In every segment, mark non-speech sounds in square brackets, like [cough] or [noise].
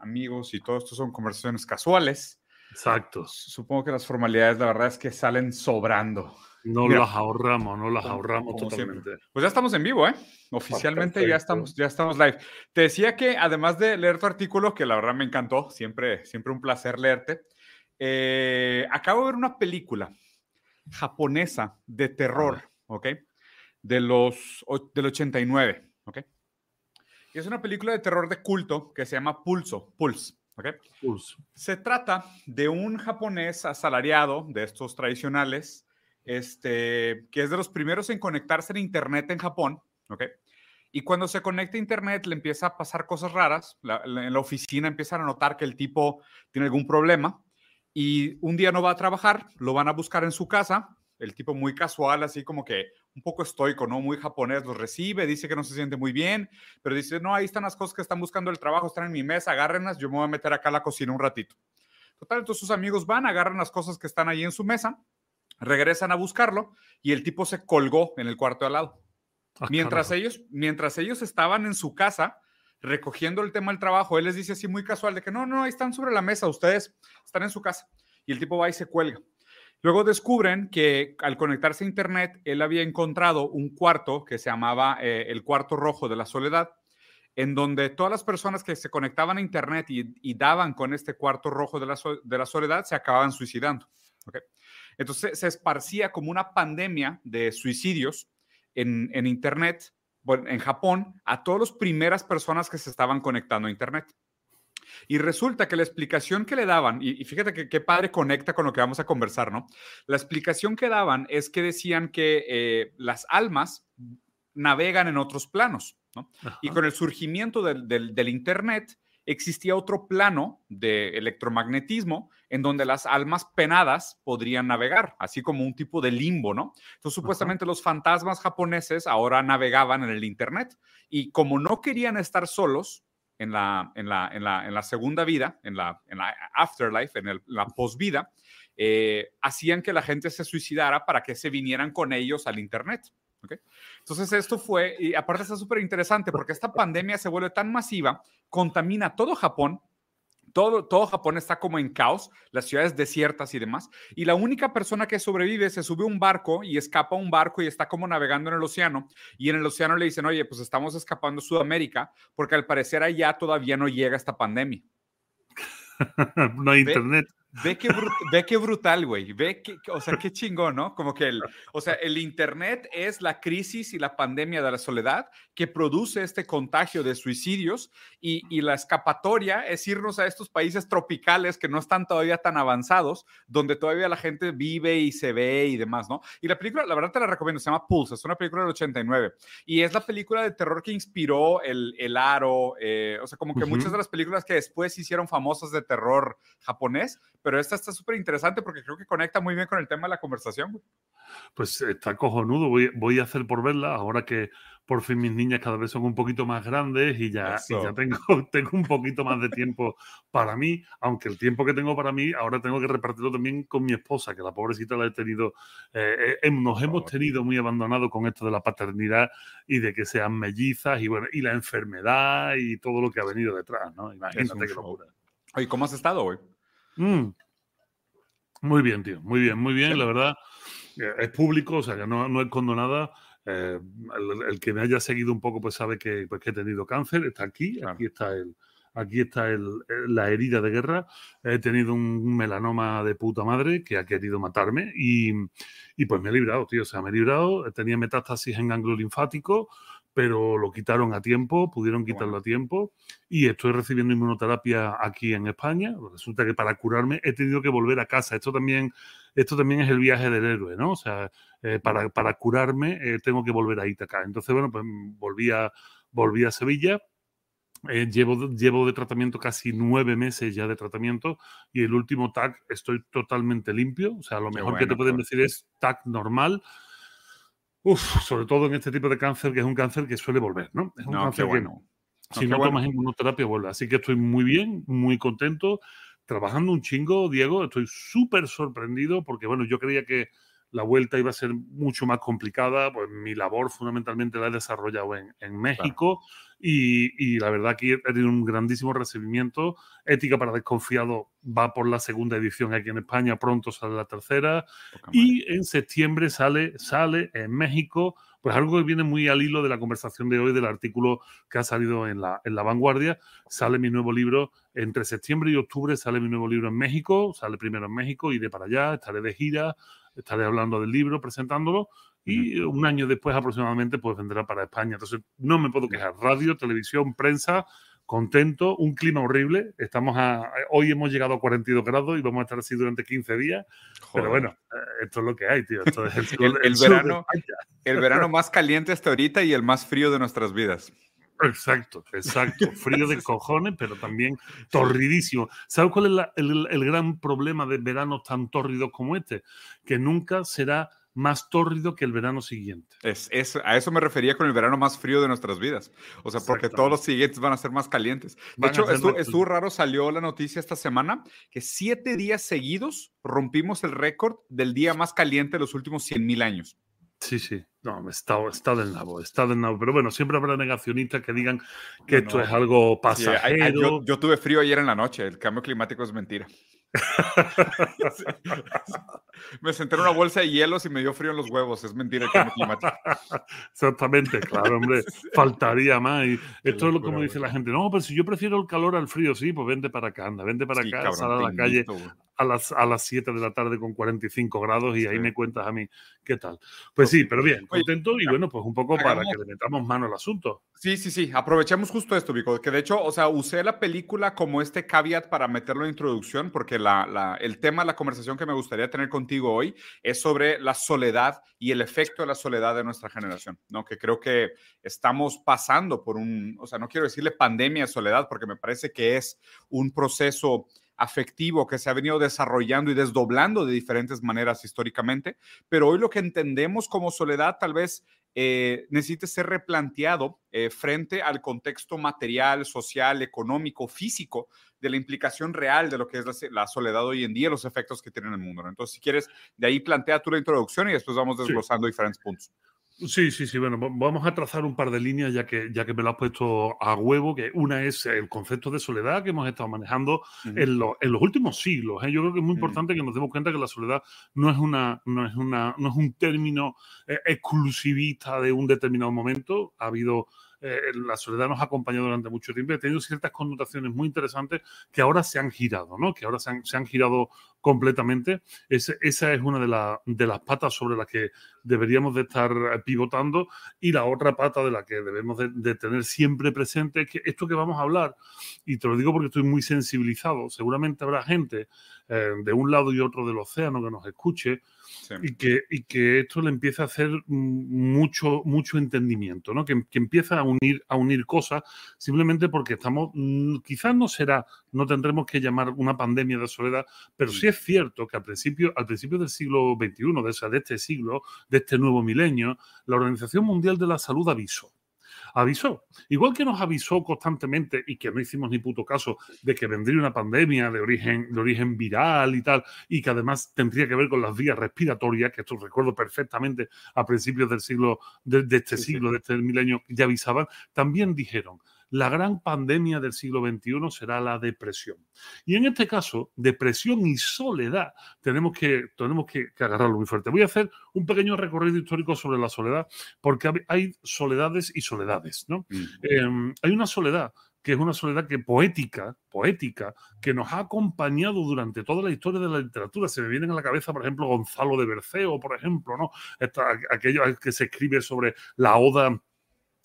amigos y todo esto son conversaciones casuales. Exacto. Supongo que las formalidades, la verdad es que salen sobrando. No las ahorramos, no las ahorramos totalmente. Pues ya estamos en vivo, ¿eh? Oficialmente ya estamos, ya estamos live. Te decía que además de leer tu artículo, que la verdad me encantó, siempre, siempre un placer leerte, eh, acabo de ver una película japonesa de terror, ¿ok? De los, del 89, ¿ok? Y es una película de terror de culto que se llama Pulso, Pulse, ¿ok? Pulse. Se trata de un japonés asalariado de estos tradicionales, este, que es de los primeros en conectarse en Internet en Japón, ¿ok? Y cuando se conecta a Internet le empieza a pasar cosas raras, en la oficina empiezan a notar que el tipo tiene algún problema y un día no va a trabajar, lo van a buscar en su casa, el tipo muy casual, así como que un poco estoico, ¿no? Muy japonés, los recibe, dice que no se siente muy bien, pero dice, no, ahí están las cosas que están buscando el trabajo, están en mi mesa, agárrenlas, yo me voy a meter acá a la cocina un ratito. Total, entonces sus amigos van, agarran las cosas que están ahí en su mesa, regresan a buscarlo y el tipo se colgó en el cuarto de al lado. Ah, mientras, ellos, mientras ellos estaban en su casa recogiendo el tema del trabajo, él les dice así muy casual de que no, no, ahí están sobre la mesa, ustedes están en su casa. Y el tipo va y se cuelga. Luego descubren que al conectarse a Internet, él había encontrado un cuarto que se llamaba eh, el cuarto rojo de la soledad, en donde todas las personas que se conectaban a Internet y, daban con este cuarto rojo de la, soledad se acababan suicidando. Entonces se esparcía como una pandemia de suicidios en, en Internet, en Japón, a todas las primeras personas que se estaban conectando a Internet. Y resulta que la explicación que le daban, y, fíjate que qué padre conecta con lo que vamos a conversar, ¿no? La explicación que daban es que decían que eh, las almas navegan en otros planos, ¿no? Y con el surgimiento del, del, Internet existía otro plano de electromagnetismo en donde las almas penadas podrían navegar, así como un tipo de limbo, ¿no? Entonces, supuestamente los fantasmas japoneses ahora navegaban en el Internet y como no querían estar solos, en la, en la, en la, en la segunda vida, en la, en la afterlife, en el, la posvida, eh, hacían que la gente se suicidara para que se vinieran con ellos al Internet. ¿okay? Entonces esto fue, y aparte está súper interesante porque esta pandemia se vuelve tan masiva, contamina todo Japón, todo, todo Japón está como en caos, las ciudades desiertas y demás, y la única persona que sobrevive se sube a un barco y escapa a un barco y está como navegando en el océano, y en el océano le dicen, oye, pues estamos escapando a Sudamérica, porque al parecer allá todavía no llega esta pandemia. [laughs] no hay internet. Ve qué, ve qué brutal, güey. Ve que, o sea, qué chingón, ¿no? Como que el, o sea, el Internet es la crisis y la pandemia de la soledad que produce este contagio de suicidios y, y, la escapatoria es irnos a estos países tropicales que no están todavía tan avanzados, donde todavía la gente vive y se ve y demás, ¿no? Y la película, la verdad te la recomiendo, se llama Pulse, es una película del 89 y es la película de terror que inspiró el, el Aro, eh, o sea, como que muchas de las películas que después hicieron famosas de terror japonés pero esta está súper interesante porque creo que conecta muy bien con el tema de la conversación. Pues está cojonudo, voy, voy a hacer por verla ahora que por fin mis niñas cada vez son un poquito más grandes y ya, ya tengo, [laughs] tengo un poquito más de tiempo para mí, aunque el tiempo que tengo para mí ahora tengo que repartirlo también con mi esposa, que la pobrecita la he tenido, eh, eh, nos hemos tenido muy abandonado con esto de la paternidad y de que sean mellizas y bueno, y la enfermedad y todo lo que ha venido detrás, ¿no? Imagínate qué locura. Oye, ¿cómo has estado, güey? Mm. Muy bien, tío. Muy bien, muy bien. La verdad, eh, es público, o sea, que no, no escondo nada. Eh, el, que me haya seguido un poco, pues sabe que, pues, que he tenido cáncer. Está aquí, aquí está el, aquí está el, la herida de guerra. He tenido un melanoma de puta madre que ha querido matarme y, y pues me he librado, tío. O sea, me he librado. Tenía metástasis en ganglio linfático pero lo quitaron a tiempo, pudieron quitarlo a tiempo y estoy recibiendo inmunoterapia aquí en España. Resulta que para curarme he tenido que volver a casa. Esto también, esto también es el viaje del héroe, ¿no? O sea, eh, para, para, curarme eh, tengo que volver a Ítaca. Entonces, bueno, pues volví a, volví a Sevilla. Eh, llevo, llevo de tratamiento casi nueve meses ya de tratamiento y el último TAC estoy totalmente limpio. O sea, lo mejor que te pueden decir es TAC normal Uf, sobre todo en este tipo de cáncer, que es un cáncer que suele volver, ¿no? Es un cáncer que no. Si no, tomas inmunoterapia, vuelve. Así que estoy muy bien, muy contento, trabajando un chingo, Diego. Estoy súper sorprendido porque, bueno, yo creía que la vuelta iba a ser mucho más complicada. Pues mi labor fundamentalmente la he desarrollado en, en México y, la verdad que ha tenido un grandísimo recibimiento. Ética para Desconfiado va por la segunda edición aquí en España, pronto sale la tercera y en septiembre sale, sale en México pues algo que viene muy al hilo de la conversación de hoy, del artículo que ha salido en la, en la vanguardia. Sale mi nuevo libro entre septiembre y octubre, sale mi nuevo libro en México, sale primero en México, iré para allá, estaré de gira, estaré hablando del libro, presentándolo, y un año después aproximadamente pues vendrá para España. Entonces no me puedo quejar. Radio, televisión, prensa, contento, un clima horrible. Estamos a, hoy hemos llegado a 42 grados y vamos a estar así durante 15 días. Pero bueno, eh, esto es lo que hay, tío. el, verano, el [laughs] verano más caliente hasta ahorita y el más frío de nuestras vidas. Exacto, exacto. [laughs] Frío de cojones, pero también torridísimo. ¿Sabes cuál es el, el, gran problema de veranos tan tórridos como este? Que nunca será más tórrido que el verano siguiente. Es, a eso me refería con el verano más frío de nuestras vidas. O sea, porque todos los siguientes van a ser más calientes. De hecho, estuvo, raro, salió la noticia esta semana que siete días seguidos rompimos el récord del día más caliente de los últimos 100 mil años. Sí, sí, no, está, está del nabo, está del nabo. Pero bueno, siempre habrá negacionistas que digan que esto es algo pasajero. yo tuve frío ayer en la noche, el cambio climático es mentira. [laughs] me senté en una bolsa de hielos y me dio frío en los huevos. Es mentira el cambio climático. Exactamente, claro, hombre. [laughs] Faltaría más. Y esto es lo como dice la gente. No, pero si yo prefiero el calor al frío, sí, pues vente para acá, anda, vente para acá, sal a la calle a las, a las 7 de la tarde con 45 grados y ahí me cuentas a mí qué tal. Pues sí, pero bien, contento y bueno, pues un poco para que le metamos mano al asunto. Sí, sí, sí, aprovechemos justo esto, Vico, que de hecho, o sea, usé la película como este caveat para meterlo en introducción, porque la, la, el tema la conversación que me gustaría tener contigo hoy es sobre la soledad y el efecto de la soledad de nuestra generación, ¿no? Que creo que estamos pasando por un, o sea, no quiero decirle pandemia de soledad, porque me parece que es un proceso afectivo que se ha venido desarrollando y desdoblando de diferentes maneras históricamente, pero hoy lo que entendemos como soledad tal vez eh, necesite ser replanteado eh, frente al contexto material, social, económico, físico de la implicación real de lo que es la, soledad hoy en día, los efectos que tiene en el mundo. Entonces, si quieres, de ahí plantea tú la introducción y después vamos desglosando diferentes puntos. Sí, sí, sí. Bueno, vamos a trazar un par de líneas ya que, ya que me lo has puesto a huevo, que una es el concepto de soledad que hemos estado manejando en, los últimos siglos. ¿eh? Yo creo que es muy importante que nos demos cuenta que la soledad no es, una, no es, una, no es un término eh, exclusivista de un determinado momento. Ha habido eh, la soledad nos ha acompañado durante mucho tiempo y ha tenido ciertas connotaciones muy interesantes que ahora se han girado, ¿no? Que ahora se han, se han girado completamente. esa es una de, de, las patas sobre las que deberíamos de estar pivotando y la otra pata de la que debemos de, tener siempre presente es que esto que vamos a hablar, y te lo digo porque estoy muy sensibilizado, seguramente habrá gente eh, de un lado y otro del océano que nos escuche y, que, y que esto le empiece a hacer mucho, mucho entendimiento, ¿no? que, que empieza a unir, a unir cosas simplemente porque estamos, mm, quizás no será, no tendremos que llamar una pandemia de soledad, pero sí es cierto que al principio, al principio del siglo XXI, de, de este siglo, de este nuevo milenio, la Organización Mundial de la Salud avisó avisó. Igual que nos avisó constantemente y que no hicimos ni puto caso de que vendría una pandemia de origen, de origen viral y tal, y que además tendría que ver con las vías respiratorias, que esto recuerdo perfectamente a principios del siglo, de, este siglo, de este milenio, ya avisaban, también dijeron, la gran pandemia del siglo XXI será la depresión. Y en este caso, depresión y soledad, tenemos que, tenemos que, agarrarlo muy fuerte. Voy a hacer un pequeño recorrido histórico sobre la soledad, porque hay soledades y soledades. ¿no? Em, hay una soledad que es una soledad que poética, poética, que nos ha acompañado durante toda la historia de la literatura. Se me vienen a la cabeza, por ejemplo, Gonzalo de Berceo, por ejemplo, ¿no? aquello que se escribe sobre la oda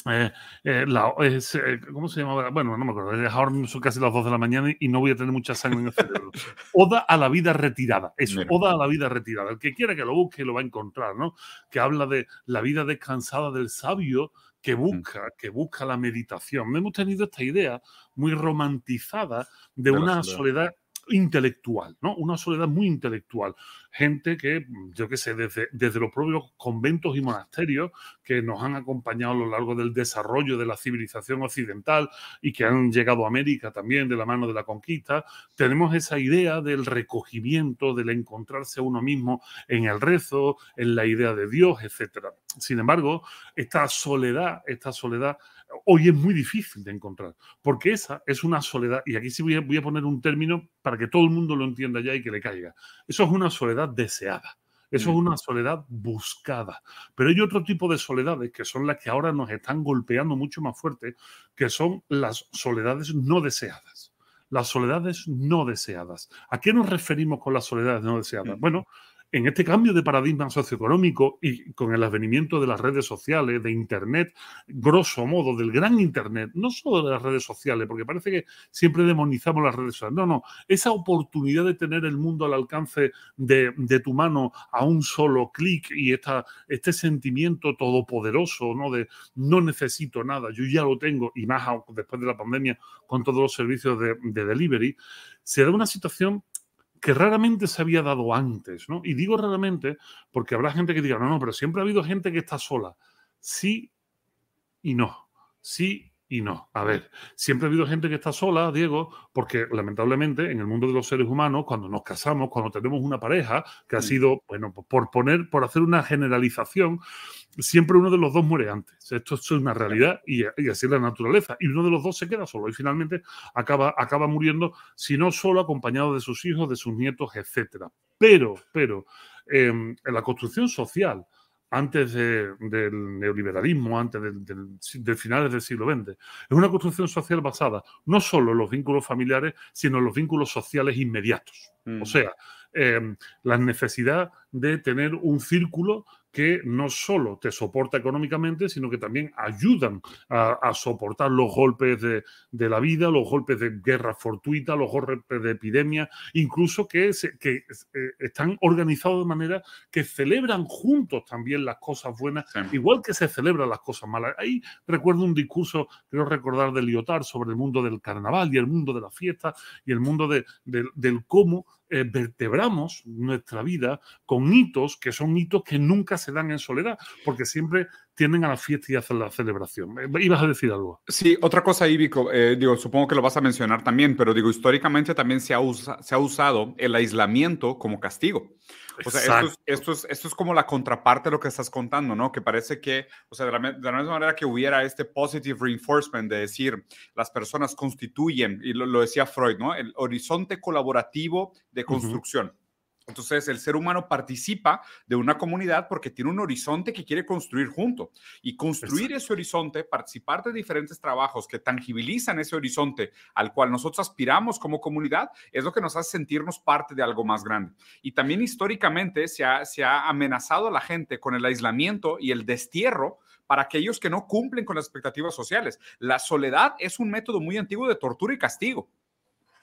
eh, eh, eh, ¿Cómo se llama? Bueno, no me acuerdo. Ahora son casi las 2 de la mañana y no voy a tener mucha sangre en el cerebro. Oda a la vida retirada. Eso, Oda a la vida retirada. El que quiera que lo busque lo va a encontrar, ¿no? Que habla de la vida descansada del sabio que busca, que busca la meditación. Hemos tenido esta idea muy romantizada de, una soledad intelectual, ¿no? Una soledad muy intelectual. Gente que, yo qué sé, desde, desde los propios conventos y monasterios que nos han acompañado a lo largo del desarrollo de la civilización occidental y que han llegado a América también de la mano de la conquista, tenemos esa idea del recogimiento, del encontrarse a uno mismo en el rezo, en la idea de Dios, etc. Sin embargo, esta soledad, esta soledad hoy es muy difícil de encontrar, porque esa es una soledad, y aquí sí voy a, poner un término para que todo el mundo lo entienda ya y que le caiga. Eso es una soledad deseada. Eso es una soledad buscada. Pero hay otro tipo de soledades que son las que ahora nos están golpeando mucho más fuerte, que son las soledades no deseadas. Las soledades no deseadas. ¿A qué nos referimos con las soledades no deseadas? Bueno, en este cambio de paradigma socioeconómico y con el advenimiento de las redes sociales, de Internet, grosso modo, del gran Internet, no solo de las redes sociales, porque parece que siempre demonizamos las redes sociales, no, no, esa oportunidad de tener el mundo al alcance de, tu mano a un solo clic y este sentimiento todopoderoso, ¿no? De no necesito nada, yo ya lo tengo, y más después de la pandemia con todos los servicios de, de delivery, se da una situación que raramente se había dado antes, ¿no? Y digo raramente porque habrá gente que diga, no, no, pero siempre ha habido gente que está sola. Sí y no. Sí y no. A ver, siempre ha habido gente que está sola, Diego, porque lamentablemente en el mundo de los seres humanos, cuando nos casamos, cuando tenemos una pareja, que ha mm. sido, bueno, por poner, por hacer una generalización, siempre uno de los dos muere antes. Esto es una realidad y, así es la naturaleza. Y uno de los dos se queda solo y finalmente acaba, acaba muriendo, si no solo acompañado de sus hijos, de sus nietos, etc. Pero, pero, em, en la construcción social, antes del neoliberalismo, antes del, finales del siglo XX. Es una construcción social basada no solo en los vínculos familiares, sino en los vínculos sociales inmediatos. O mm. sea, em, la necesidad de tener un círculo que no solo te soporta económicamente, sino que también ayudan a, soportar los golpes de, la vida, los golpes de guerra fortuita, los golpes de epidemia, incluso que, que eh, están organizados de manera que celebran juntos también las cosas buenas, igual que se celebran las cosas malas. Ahí recuerdo un discurso, creo recordar, de Lyotard sobre el mundo del carnaval y el mundo de la fiesta y el mundo de, del cómo eh, vertebramos nuestra vida con hitos que son hitos que nunca se dan en soledad, porque siempre tienden a la fiesta y hacen la celebración. Eh, ¿Ibas a decir algo? Sí, otra cosa, Ivico, eh, digo, supongo que lo vas a mencionar también, pero digo, históricamente también se ha, se ha usado el aislamiento como castigo. O sea, esto es, esto es, esto, es, como la contraparte de lo que estás contando, ¿no? Que parece que, o sea, de la, de la, misma manera que hubiera este positive reinforcement de decir, las personas constituyen, y lo, decía Freud, ¿no? El horizonte colaborativo de construcción. Entonces, el ser humano participa de una comunidad porque tiene un horizonte que quiere construir junto. Y construir ese horizonte, participar de diferentes trabajos que tangibilizan ese horizonte al cual nosotros aspiramos como comunidad, es lo que nos hace sentirnos parte de algo más grande. Y también históricamente se ha, se ha amenazado a la gente con el aislamiento y el destierro para aquellos que no cumplen con las expectativas sociales. La soledad es un método muy antiguo de tortura y castigo.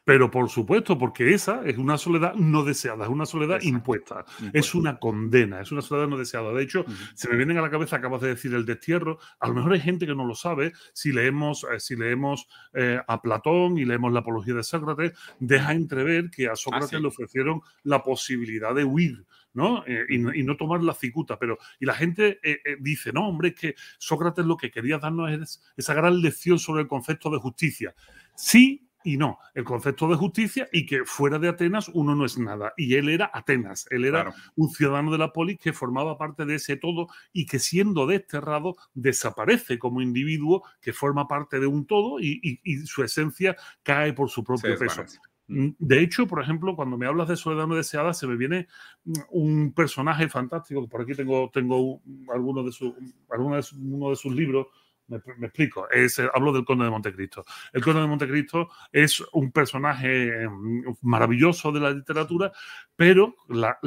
Pero por supuesto, porque esa es una soledad no deseada, es una soledad impuesta, es una condena, es una soledad no deseada. De hecho, se me vienen a la cabeza, acabas de decir, el destierro. A lo mejor hay gente que no lo sabe. Si leemos, eh, si leemos eh, a Platón y leemos la apología de Sócrates, deja entrever que a ah, Sócrates le ofrecieron la posibilidad de huir. ¿no? Eh, y, no tomar la cicuta. Pero, y la gente dice, no, hombre, es que Sócrates lo que quería darnos es esa gran lección sobre el concepto de justicia. Sí, y no, el concepto de justicia y que fuera de Atenas uno no es nada. Y él era Atenas, él era un ciudadano de la polis que formaba parte de ese todo y que siendo desterrado desaparece como individuo que forma parte de un todo y, su esencia cae por su propio peso. Mm, de hecho, por ejemplo, cuando me hablas de Soledad no deseada, se me viene mm, un personaje fantástico, por aquí tengo, tengo alguno de, su, alguno de, uno de sus libros, me, explico. Es, hablo del Conde de Montecristo. El Conde de Montecristo es un personaje mm, maravilloso de la literatura, pero la,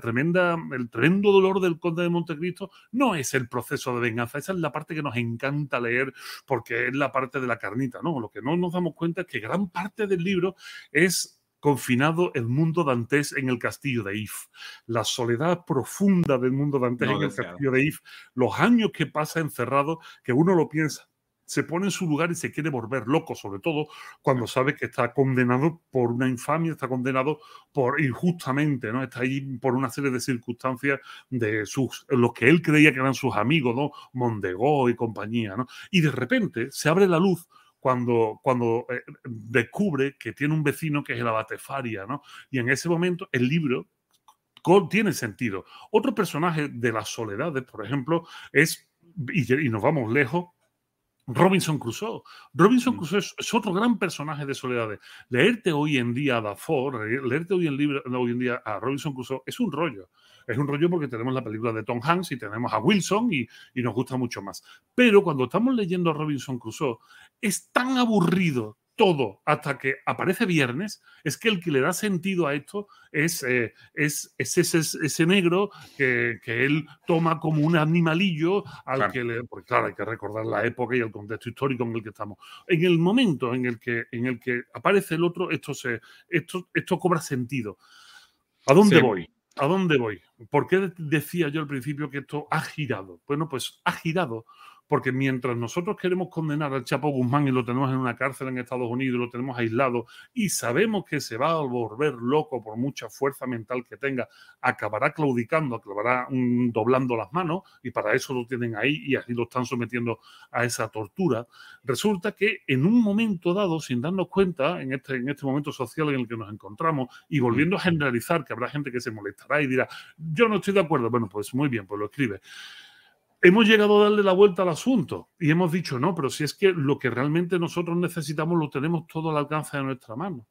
tremenda, el tremendo dolor del Conde de Montecristo no es el proceso de venganza. Esa es la parte que nos encanta leer porque es la parte de la carnita. ¿no? Lo que no nos damos cuenta es que gran parte del libro es confinado el mundo dantés en el castillo de If. La soledad profunda del mundo dantés en el castillo de If. Los años que pasa encerrado, que uno lo piensa se pone en su lugar y se quiere volver loco, sobre todo cuando sabe que está condenado por una infamia, está condenado por injustamente, ¿no? Está ahí por una serie de circunstancias de sus, los que él creía que eran sus amigos, ¿no? Mondegó y compañía, ¿no? Y de repente se abre la luz cuando, cuando eh, descubre que tiene un vecino que es el abate Faria, ¿no? Y en ese momento el libro tiene sentido. Otro personaje de las soledades, por ejemplo, es, y nos vamos lejos, Robinson Crusoe. Robinson mm. Crusoe es, otro gran personaje de Soledades. Leerte hoy en día a Dafoe, leerte hoy en, libro, hoy en día a Robinson Crusoe es un rollo. Es un rollo porque tenemos la película de Tom Hanks y tenemos a Wilson y, y nos gusta mucho más. Pero cuando estamos leyendo a Robinson Crusoe, es tan aburrido, todo hasta que aparece viernes, es que el que le da sentido a esto es, eh, es, ese, ese, negro que, él toma como un animalillo al que le. Porque claro, hay que recordar la época y el contexto histórico en el que estamos. En el momento en el que, en el que aparece el otro, esto, se, esto, esto cobra sentido. ¿A dónde voy? ¿A dónde voy? ¿Por qué decía yo al principio que esto ha girado? Bueno, pues ha girado porque mientras nosotros queremos condenar al Chapo Guzmán y lo tenemos en una cárcel en Estados Unidos y lo tenemos aislado y sabemos que se va a volver loco por mucha fuerza mental que tenga, acabará claudicando, acabará mm, doblando las manos y para eso lo tienen ahí y así lo están sometiendo a esa tortura. Resulta que en un momento dado, sin darnos cuenta, en este, en este momento social en el que nos encontramos y volviendo a generalizar, que habrá gente que se molestará y dirá, yo no estoy de acuerdo, bueno, pues muy bien, pues lo escribe hemos llegado a darle la vuelta al asunto y hemos dicho, no, pero si es que lo que realmente nosotros necesitamos lo tenemos todo al alcance de nuestra mano.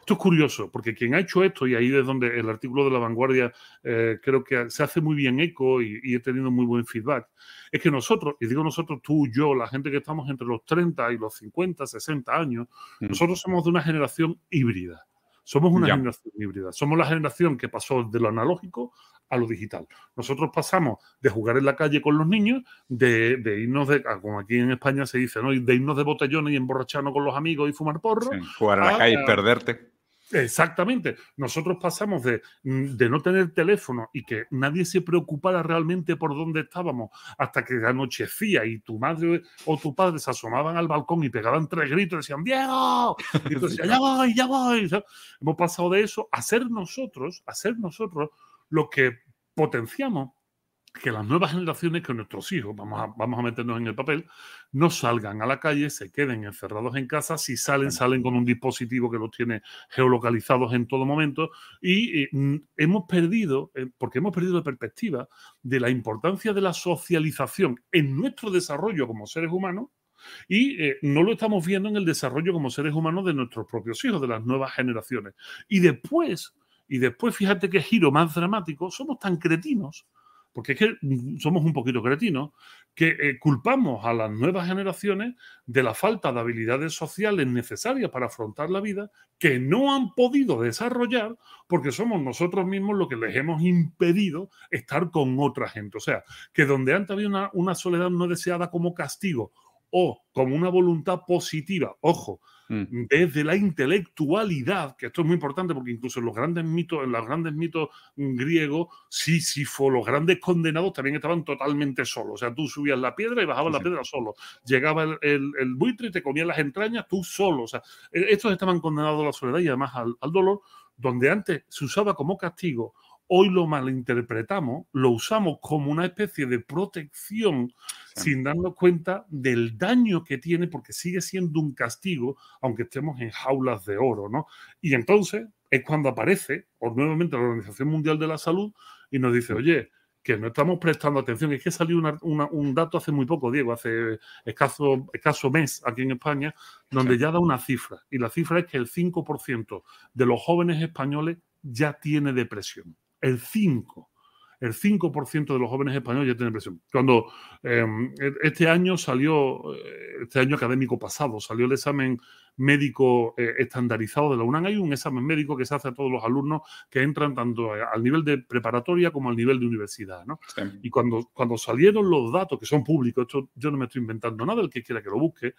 Esto es curioso, porque quien ha hecho esto, y ahí es donde el artículo de la vanguardia eh, creo que se hace muy bien eco y, y, he tenido muy buen feedback, es que nosotros, y digo nosotros, tú, yo, la gente que estamos entre los 30 y los 50, 60 años, mm. nosotros somos de una generación híbrida. Somos una generación híbrida. Somos la generación que pasó de lo analógico a lo digital. Nosotros pasamos de jugar en la calle con los niños, de, irnos de, ah, como aquí en España se dice, ¿no? de irnos de botellones y emborracharnos con los amigos y fumar porro. jugar a la calle y perderte. Exactamente. Nosotros pasamos de, de, no tener teléfono y que nadie se preocupara realmente por dónde estábamos hasta que anochecía y tu madre o tu padre se asomaban al balcón y pegaban tres gritos y decían, Diego, y tú [laughs] decías, ya voy, ya voy. Hemos pasado de eso a ser nosotros, a ser nosotros lo que potenciamos que las nuevas generaciones, que nuestros hijos, vamos a, vamos a meternos en el papel, no salgan a la calle, se queden encerrados en casa. Si salen, salen con un dispositivo que los tiene geolocalizados en todo momento. Y mm, hemos perdido, eh, porque hemos perdido la perspectiva de la importancia de la socialización en nuestro desarrollo como seres humanos. Y eh, no lo estamos viendo en el desarrollo como seres humanos de nuestros propios hijos, de las nuevas generaciones. Y después, y después fíjate qué giro más dramático, somos tan cretinos porque es que somos un poquito cretinos, que eh, culpamos a las nuevas generaciones de la falta de habilidades sociales necesarias para afrontar la vida que no han podido desarrollar porque somos nosotros mismos los que les hemos impedido estar con otra gente. O sea, que donde antes había una soledad no deseada como castigo o como una voluntad positiva, ojo, Mm. desde la intelectualidad, que esto es muy importante porque incluso en los grandes mitos, en los grandes mitos griegos, Sísifo, los grandes condenados también estaban totalmente solos. O sea, tú subías la piedra y bajabas la piedra solo. Llegaba el, buitre y te comía las entrañas tú solo. O sea, e, estos estaban condenados a la soledad y además al dolor, donde antes se usaba como castigo hoy lo malinterpretamos, lo usamos como una especie de protección sin darnos cuenta del daño que tiene porque sigue siendo un castigo, aunque estemos en jaulas de oro, ¿no? Y entonces es cuando aparece o nuevamente la Organización Mundial de la Salud y nos dice, oye, que no estamos prestando atención. Es que salió un dato hace muy poco, Diego, hace escaso, escaso mes aquí en España, donde ya da una cifra. Y la cifra es que el 5% de los jóvenes españoles ya tiene depresión el 5%. El 5% de los jóvenes españoles ya tienen depresión. Cuando em, e, este año salió, eh, este año académico pasado, salió el examen médico eh, estandarizado de la UNAM. Hay un examen médico que se hace a todos los alumnos que entran tanto al nivel de preparatoria como al nivel de universidad. ¿no? Y cuando, cuando salieron los datos, que son públicos, esto yo no me estoy inventando nada, el que quiera que lo busque,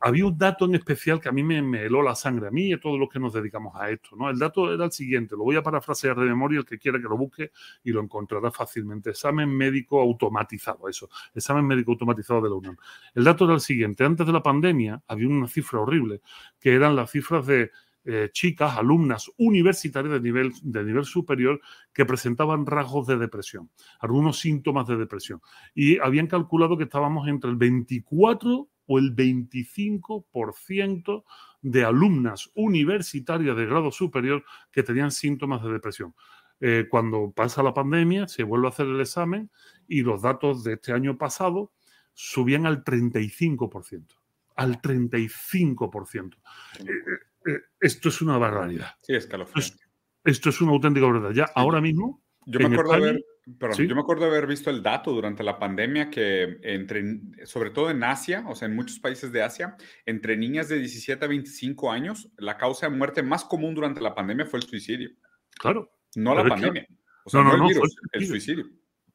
había un dato en especial que a mí me, me heló la sangre, a mí y a todos los que nos dedicamos a esto. ¿no? El dato era el siguiente, lo voy a parafrasear de memoria, el que quiera que lo busque y lo encontrará fácilmente. Examen médico automatizado, eso, examen médico automatizado de la UNAM. El dato era el siguiente, antes de la pandemia había una cifra horrible, que eran las cifras de eh, chicas, alumnas universitarias de nivel, de nivel superior que presentaban rasgos de depresión, algunos síntomas de depresión. Y habían calculado que estábamos entre el 24 o el 25% de alumnas universitarias de grado superior que tenían síntomas de depresión. Eh, cuando pasa la pandemia, se vuelve a hacer el examen y los datos de este año pasado subían al 35%. Al 35%. Eh, esto es una barbaridad. Sí, escalofriante. Esto, es una auténtica verdad. Ya ahora mismo. Yo me, acuerdo haber, yo me acuerdo de haber visto el dato durante la pandemia que entre, sobre todo en Asia, o sea, en muchos países de Asia, entre niñas de 17 a 25 años, la causa de muerte más común durante la pandemia fue el suicidio. Claro. No la pandemia. O sea, no, el virus, el suicidio.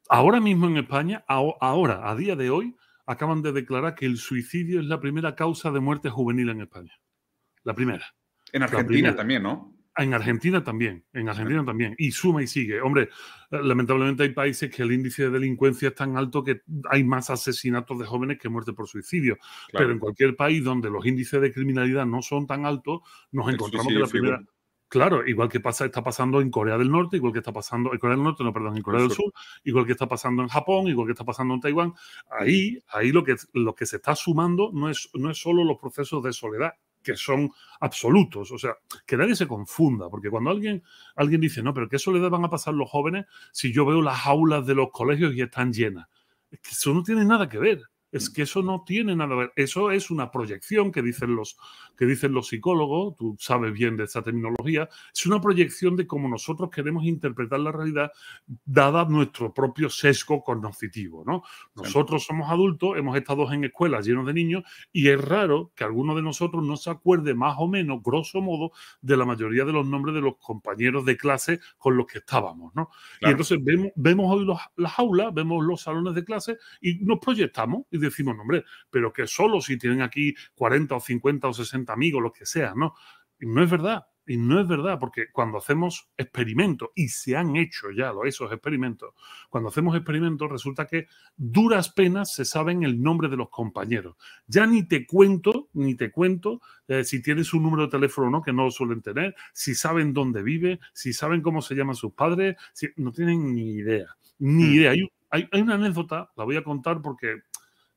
Ahora mismo en España, ahora, a día de hoy, acaban de declarar que el suicidio es la primera causa de muerte juvenil en España. La primera. En Argentina también, ¿no? En Argentina también, en Argentina también. Y suma y sigue. Hombre, lamentablemente hay países que el índice de delincuencia es tan alto que hay más asesinatos de jóvenes que muerte por suicidio. Pero en cualquier país donde los índices de criminalidad no son tan altos, nos encontramos que la primera... Claro, igual que pasa, está pasando en Corea del Norte, igual que está pasando en Corea del Norte, no, perdón, en Corea del Sur, igual que está pasando en Japón, igual que está pasando en Taiwán. Ahí, ahí lo que, lo que se está sumando no es, no es solo los procesos de soledad, que son absolutos. O sea, que nadie se confunda, porque cuando alguien, alguien dice, no, pero ¿qué soledad van a pasar los jóvenes si yo veo las aulas de los colegios y están llenas? Es que eso no tiene nada que ver. Es que eso no tiene nada que ver. Eso es una proyección que dicen los, que dicen los psicólogos, tú sabes bien de esa terminología, es una proyección de cómo nosotros queremos interpretar la realidad dada nuestro propio sesgo cognitivo. ¿no? Nosotros somos adultos, hemos estado en escuelas llenos de niños y es raro que alguno de nosotros no se acuerde más o menos, grosso modo, de la mayoría de los nombres de los compañeros de clase con los que estábamos. ¿no? Y entonces vemos, vemos hoy las aulas, vemos los salones de clase y nos proyectamos y decimos, nombre, pero que solo si tienen aquí 40 o 50 o 60 amigos, lo que sea, ¿no? Y no es verdad. Y no es verdad, porque cuando hacemos experimentos, y se han hecho ya esos experimentos, cuando hacemos experimentos resulta que duras penas se saben el nombre de los compañeros. Ya ni te cuento, ni te cuento eh, si tienes un número de teléfono o no, que no lo suelen tener, si saben dónde vive, si saben cómo se llaman sus padres, si, no tienen ni idea, ni mm. idea. Hay, hay, hay una anécdota, la voy a contar porque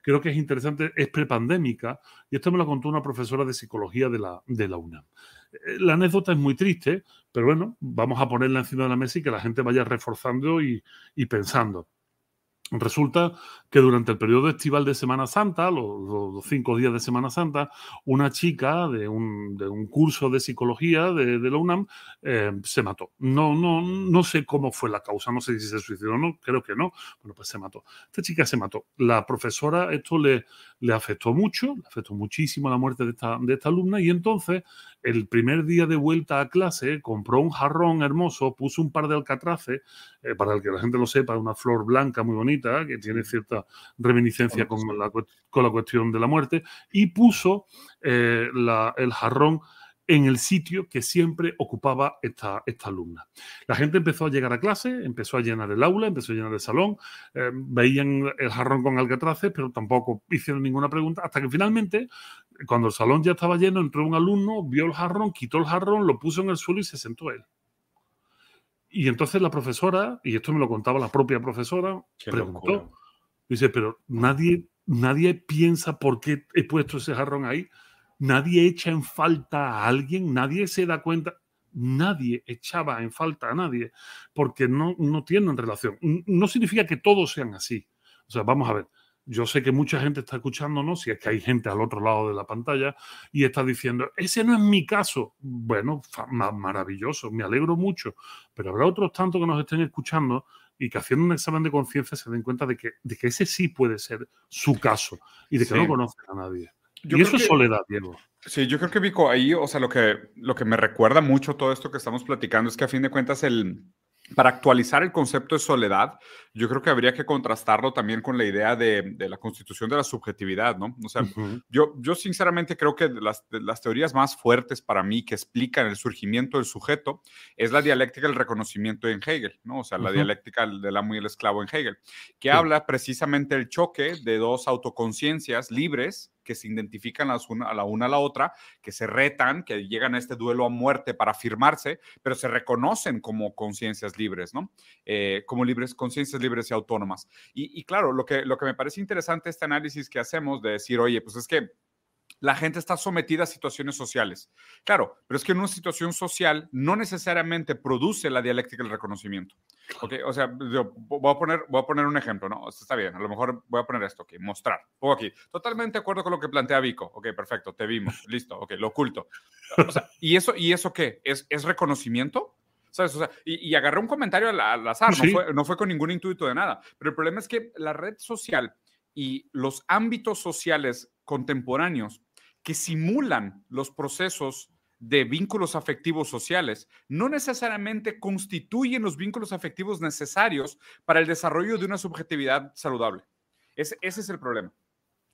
creo que es interesante, es prepandémica, y esto me lo contó una profesora de psicología de la, de la UNAM. Eh, la anécdota es muy triste, pero bueno, vamos a ponerla encima de la mesa y que la gente vaya reforzando y, y pensando. Resulta que durante el periodo estival de Semana Santa, los, cinco días de Semana Santa, una chica de un, de un curso de psicología de, de la UNAM eh, se mató. No, no, no sé cómo fue la causa, no sé si se suicidó o no, creo que no. Bueno, pues se mató. Esta chica se mató. La profesora, esto le, le afectó mucho, le afectó muchísimo la muerte de esta, de esta alumna y entonces el primer día de vuelta a clase compró un jarrón hermoso, puso un par de alcatraces, eh, para el que la gente lo sepa, una flor blanca muy bonita que tiene cierta reminiscencia con la, con la cuestión de la muerte, y puso eh, el jarrón en el sitio que siempre ocupaba esta, esta alumna. La gente empezó a llegar a clase, empezó a llenar el aula, empezó a llenar el salón, eh, veían el jarrón con alcatraces, pero tampoco hicieron ninguna pregunta, hasta que finalmente, cuando el salón ya estaba lleno, entró un alumno, vio el jarrón, quitó el jarrón, lo puso en el suelo y se sentó él. Y entonces la profesora, y esto me lo contaba la propia profesora, preguntó, dice, pero nadie, nadie piensa por qué he puesto ese jarrón ahí nadie echa en falta a alguien, nadie se da cuenta, nadie echaba en falta a nadie porque no, no tienen relación. No significa que todos sean así. O sea, vamos a ver. Yo sé que mucha gente está escuchándonos, si es que hay gente al otro lado de la pantalla y está diciendo, ese no es mi caso. Bueno, maravilloso, me alegro mucho, pero habrá otros tantos que nos estén escuchando y que haciendo un examen de conciencia se den cuenta de que, de que ese sí puede ser su caso y de que no conocen a nadie. Y eso es soledad, Diego. Sí, yo creo que Vico, ahí, o sea, lo que, lo que me recuerda mucho todo esto que estamos platicando es que a fin de cuentas el, para actualizar el concepto de soledad, yo creo que habría que contrastarlo también con la idea de, la constitución de la subjetividad, ¿no? O sea, yo, yo sinceramente creo que las, las, teorías más fuertes para mí que explican el surgimiento del sujeto es la dialéctica del reconocimiento en Hegel, ¿no? O sea, la dialéctica del amo y el esclavo en Hegel, que habla precisamente del choque de dos autoconciencias libres que se identifican a la una a la otra, que se retan, que llegan a este duelo a muerte para afirmarse, pero se reconocen como conciencias libres, ¿no? Eh, como libres, conciencias libres y autónomas. Y, claro, lo que, lo que me parece interesante este análisis que hacemos de decir, oye, pues es que la gente está sometida a situaciones sociales. Claro, pero es que una situación social no necesariamente produce la dialéctica del reconocimiento. Okay, o sea, voy a, poner, voy a poner un ejemplo, ¿no? Está bien, a lo mejor voy a poner esto aquí, mostrar. Pongo aquí, totalmente de acuerdo con lo que plantea Vico. Ok, perfecto, te vimos, [laughs] listo, ok, lo oculto. O sea, ¿y eso, ¿y eso qué? ¿Es, es reconocimiento? ¿Sabes? O sea, y, agarré un comentario al, azar, no, fue, no fue con ningún intuito de nada. Pero el problema es que la red social y los ámbitos sociales contemporáneos que simulan los procesos de vínculos afectivos sociales no necesariamente constituyen los vínculos afectivos necesarios para el desarrollo de una subjetividad saludable. Ese, ese es el problema.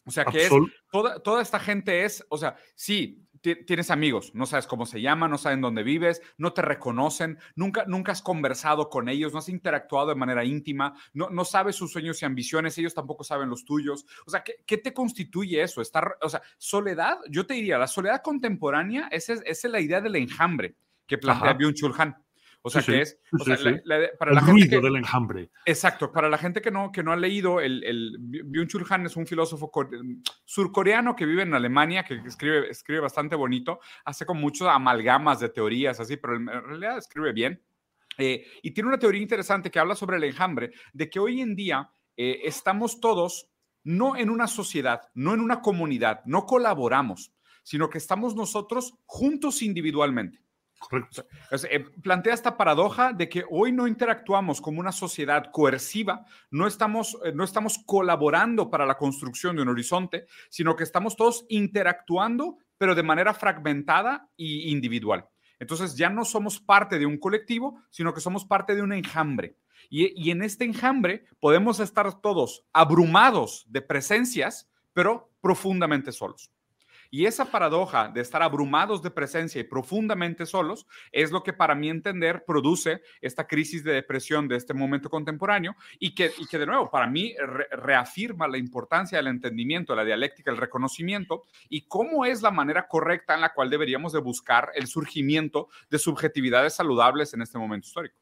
O sea, que es, toda, toda esta gente es, o sea, sí, tienes amigos, no sabes cómo se llaman, no saben dónde vives, no te reconocen, nunca, nunca has conversado con ellos, no has interactuado de manera íntima, no, no sabes sus sueños y ambiciones, ellos tampoco saben los tuyos. O sea, ¿qué, te constituye eso? Estar, o sea, soledad, yo te diría, la soledad contemporánea, esa es, la idea del enjambre que plantea Byung-Chul Han. O sea, que es para la gente del enjambre. Exacto, para la gente que no, que no ha leído, el, el Byung-Chul Han es un filósofo surcoreano que vive en Alemania, que escribe, escribe bastante bonito, hace con muchos amalgamas de teorías así, pero en realidad escribe bien. Eh, y tiene una teoría interesante que habla sobre el enjambre, de que hoy en día eh, estamos todos no en una sociedad, no en una comunidad, no colaboramos, sino que estamos nosotros juntos individualmente. Correcto. Eh, plantea esta paradoja de que hoy no interactuamos como una sociedad coerciva, no estamos, eh, no estamos colaborando para la construcción de un horizonte, sino que estamos todos interactuando, pero de manera fragmentada e individual. Entonces ya no somos parte de un colectivo, sino que somos parte de un enjambre. y en este enjambre podemos estar todos abrumados de presencias, pero profundamente solos. Y esa paradoja de estar abrumados de presencia y profundamente solos es lo que para mí entender produce esta crisis de depresión de este momento contemporáneo y que, de nuevo, para mí reafirma la importancia del entendimiento, la dialéctica, el reconocimiento y cómo es la manera correcta en la cual deberíamos de buscar el surgimiento de subjetividades saludables en este momento histórico.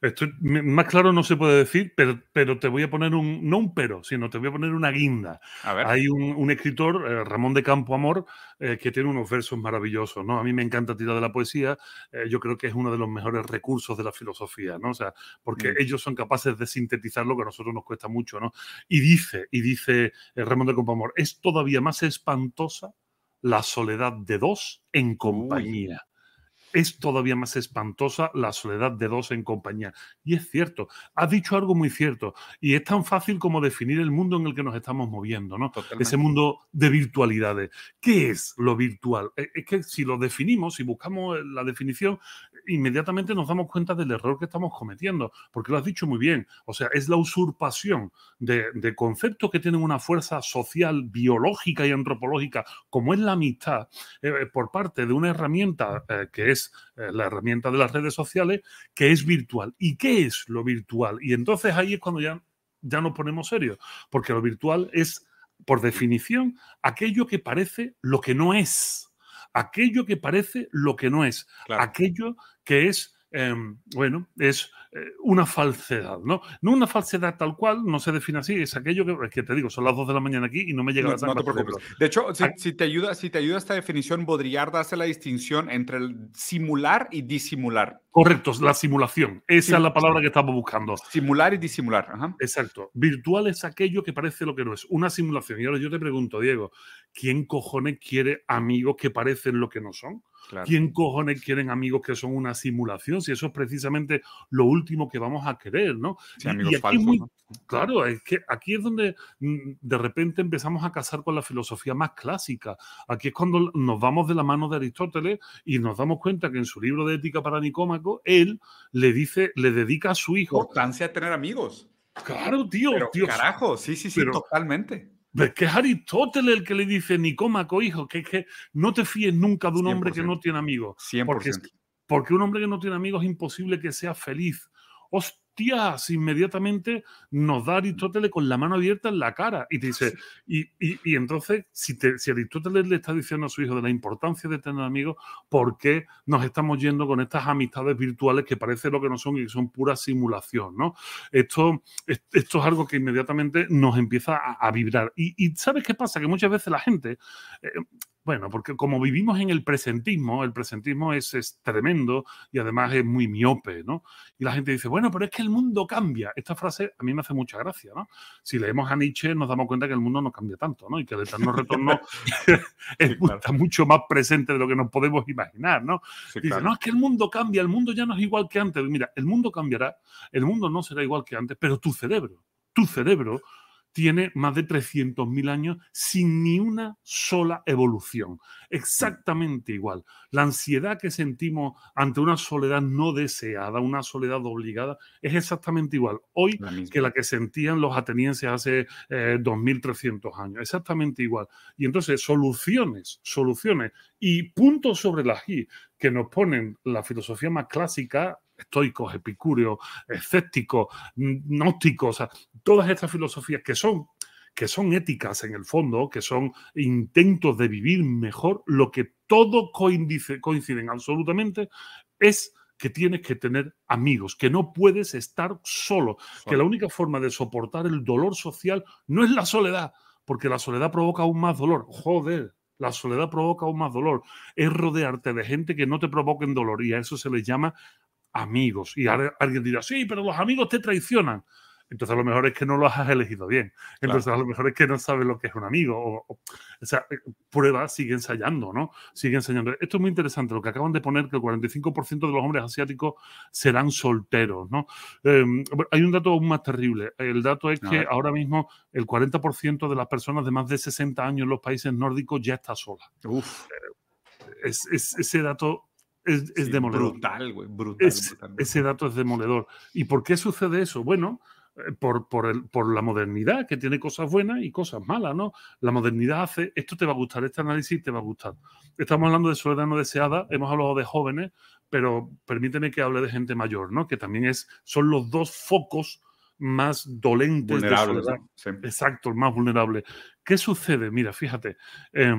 Esto, más claro no se puede decir, pero, pero, te voy a poner un, no un pero, sino te voy a poner una guinda. Hay un, escritor, eh, Ramón de Campo Amor, eh, que tiene unos versos maravillosos, ¿no? A mí me encanta tirar de la poesía, eh, yo creo que es uno de los mejores recursos de la filosofía, ¿no? O sea, porque mm. ellos son capaces de sintetizar lo que a nosotros nos cuesta mucho, ¿no? Y dice, y dice Ramón de Campo Amor, es todavía más espantosa la soledad de dos en compañía es todavía más espantosa la soledad de dos en compañía. Y es cierto, has dicho algo muy cierto. Y es tan fácil como definir el mundo en el que nos estamos moviendo, ¿no? Ese mundo de virtualidades. ¿Qué es lo virtual? E, es que si lo definimos, si buscamos la definición, inmediatamente nos damos cuenta del error que estamos cometiendo, porque lo has dicho muy bien. O sea, es la usurpación de, conceptos que tienen una fuerza social, biológica y antropológica, como es la amistad, eh, por parte de una herramienta eh, que es eh, la herramienta de las redes sociales, que es virtual. ¿Y qué es lo virtual? Y entonces ahí es cuando ya, ya nos ponemos serios, porque lo virtual es, por definición, aquello que parece lo que no es. Aquello que parece lo que no es. Aquello que es, em, bueno, es eh, una falsedad, ¿no? No una falsedad tal cual, no se define así, es aquello que, que te digo, son las dos de la mañana aquí y no me llega no, a no te preocupes. De hecho, si, te ayuda, si te ayuda esta definición, Baudrillard hace la distinción entre el simular y disimular. Correcto, la simulación. Esa es la palabra que estamos buscando. Simular y disimular. Exacto. Virtual es aquello que parece lo que no es. Una simulación. Y ahora yo te pregunto, Diego, ¿quién cojones quiere amigos que parecen lo que no son? ¿Quién cojones quieren amigos que son una simulación? Si eso es precisamente lo último que vamos a querer, ¿no? amigos falsos, Claro, es que aquí es donde mm, de repente empezamos a casar con la filosofía más clásica. Aquí es cuando nos vamos de la mano de Aristóteles y nos damos cuenta que en su libro de Ética para Nicómaco, él le dice, le dedica a su hijo. Importancia de tener amigos. Claro, tío. tío carajo, sí, sí, sí, totalmente. Que es Aristóteles el que le dice, Nicómaco, hijo, que es que no te fíes nunca de un hombre que no tiene amigos. 100%. Porque, porque un hombre que no tiene amigos es imposible que sea feliz hostias, inmediatamente nos da Aristóteles con la mano abierta en la cara y te dice, y, y, entonces, si, te, si Aristóteles le está diciendo a su hijo de la importancia de tener amigos, ¿por qué nos estamos yendo con estas amistades virtuales que parece lo que no son y que son pura simulación? ¿no? Esto, esto es algo que inmediatamente nos empieza a, vibrar. Y, ¿sabes qué pasa? Que muchas veces la gente... Eh, bueno, porque como vivimos en el presentismo, el presentismo es, es, tremendo y además es muy miope, ¿no? Y la gente dice, bueno, pero es que el mundo cambia. Esta frase a mí me hace mucha gracia, ¿no? Si leemos a Nietzsche nos damos cuenta que el mundo no cambia tanto, ¿no? Y que el eterno retorno está mucho más presente de lo que nos podemos imaginar, ¿no? dice, no, es que el mundo cambia, el mundo ya no es igual que antes. Mira, el mundo cambiará, el mundo no será igual que antes, pero tu cerebro, tu cerebro tiene más de 300.000 años sin ni una sola evolución. Exactamente igual. La ansiedad que sentimos ante una soledad no deseada, una soledad obligada, es exactamente igual hoy que la que sentían los atenienses hace 2.300 eh, años. Exactamente igual. Y entonces, soluciones, soluciones y puntos sobre la I que nos ponen la filosofía más clásica estoicos, epicúreos, escépticos, gnósticos, todas estas filosofías que son que son éticas en el fondo, que son intentos de vivir mejor, lo que todo coinciden absolutamente es que tienes que tener amigos, que no puedes estar solo, que la única forma de soportar el dolor social no es la soledad, porque la soledad provoca aún más dolor. Joder, la soledad provoca aún más dolor. Es rodearte de gente que no te provoquen dolor y a eso se le llama amigos. Y alguien dirá, sí, pero los amigos te traicionan. Entonces a lo mejor es que no los has elegido bien. Entonces a lo mejor es que no sabes lo que es un amigo. O, sea, eh, prueba, sigue ensayando, ¿no? Sigue enseñando. Esto es muy interesante, lo que acaban de poner, que el 45% de los hombres asiáticos serán solteros, ¿no? Em, hay un dato aún más terrible. El dato es que ahora mismo el 40% de las personas de más de 60 años en los países nórdicos ya está sola. Uf. Es, ese dato es, demoledor. Brutal, güey, brutal, Ese dato es demoledor. ¿Y por qué sucede eso? Bueno, eh, por, por, el, por, la modernidad, que tiene cosas buenas y cosas malas, ¿no? La modernidad hace, esto te va a gustar, este análisis te va a gustar. Estamos hablando de soledad no deseada, hemos hablado de jóvenes, pero permíteme que hable de gente mayor, ¿no? Que también es, son los dos focos más dolentes de soledad. Exacto, más vulnerables. ¿Qué sucede? Mira, fíjate, eh,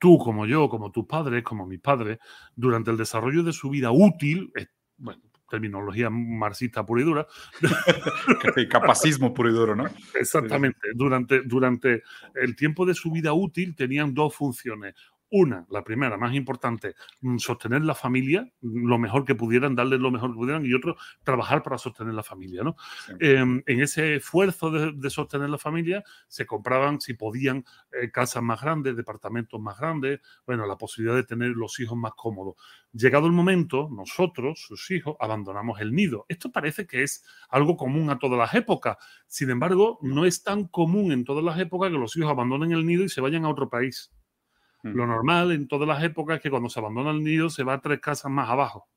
tú, como yo, como tus padres, como mis padres, durante el desarrollo de su vida útil, eh, bueno, terminología marxista pura y dura. [laughs] Capacismo puro y duro, ¿no? Exactamente. Durante, durante el tiempo de su vida útil tenían dos funciones. Una, la primera, más importante, mm, sostener la familia lo mejor que pudieran, darle lo mejor que pudieran, y otro, trabajar para sostener la familia. ¿no? Em, en ese esfuerzo de, sostener la familia, se compraban, si podían, eh, casas más grandes, departamentos más grandes, bueno, la posibilidad de tener los hijos más cómodos. Llegado el momento, nosotros, sus hijos, abandonamos el nido. Esto parece que es algo común a todas las épocas. Sin embargo, no es tan común en todas las épocas que los hijos abandonen el nido y se vayan a otro país. Mm. Lo normal en todas las épocas es que cuando se abandona el nido se va a tres casas más abajo,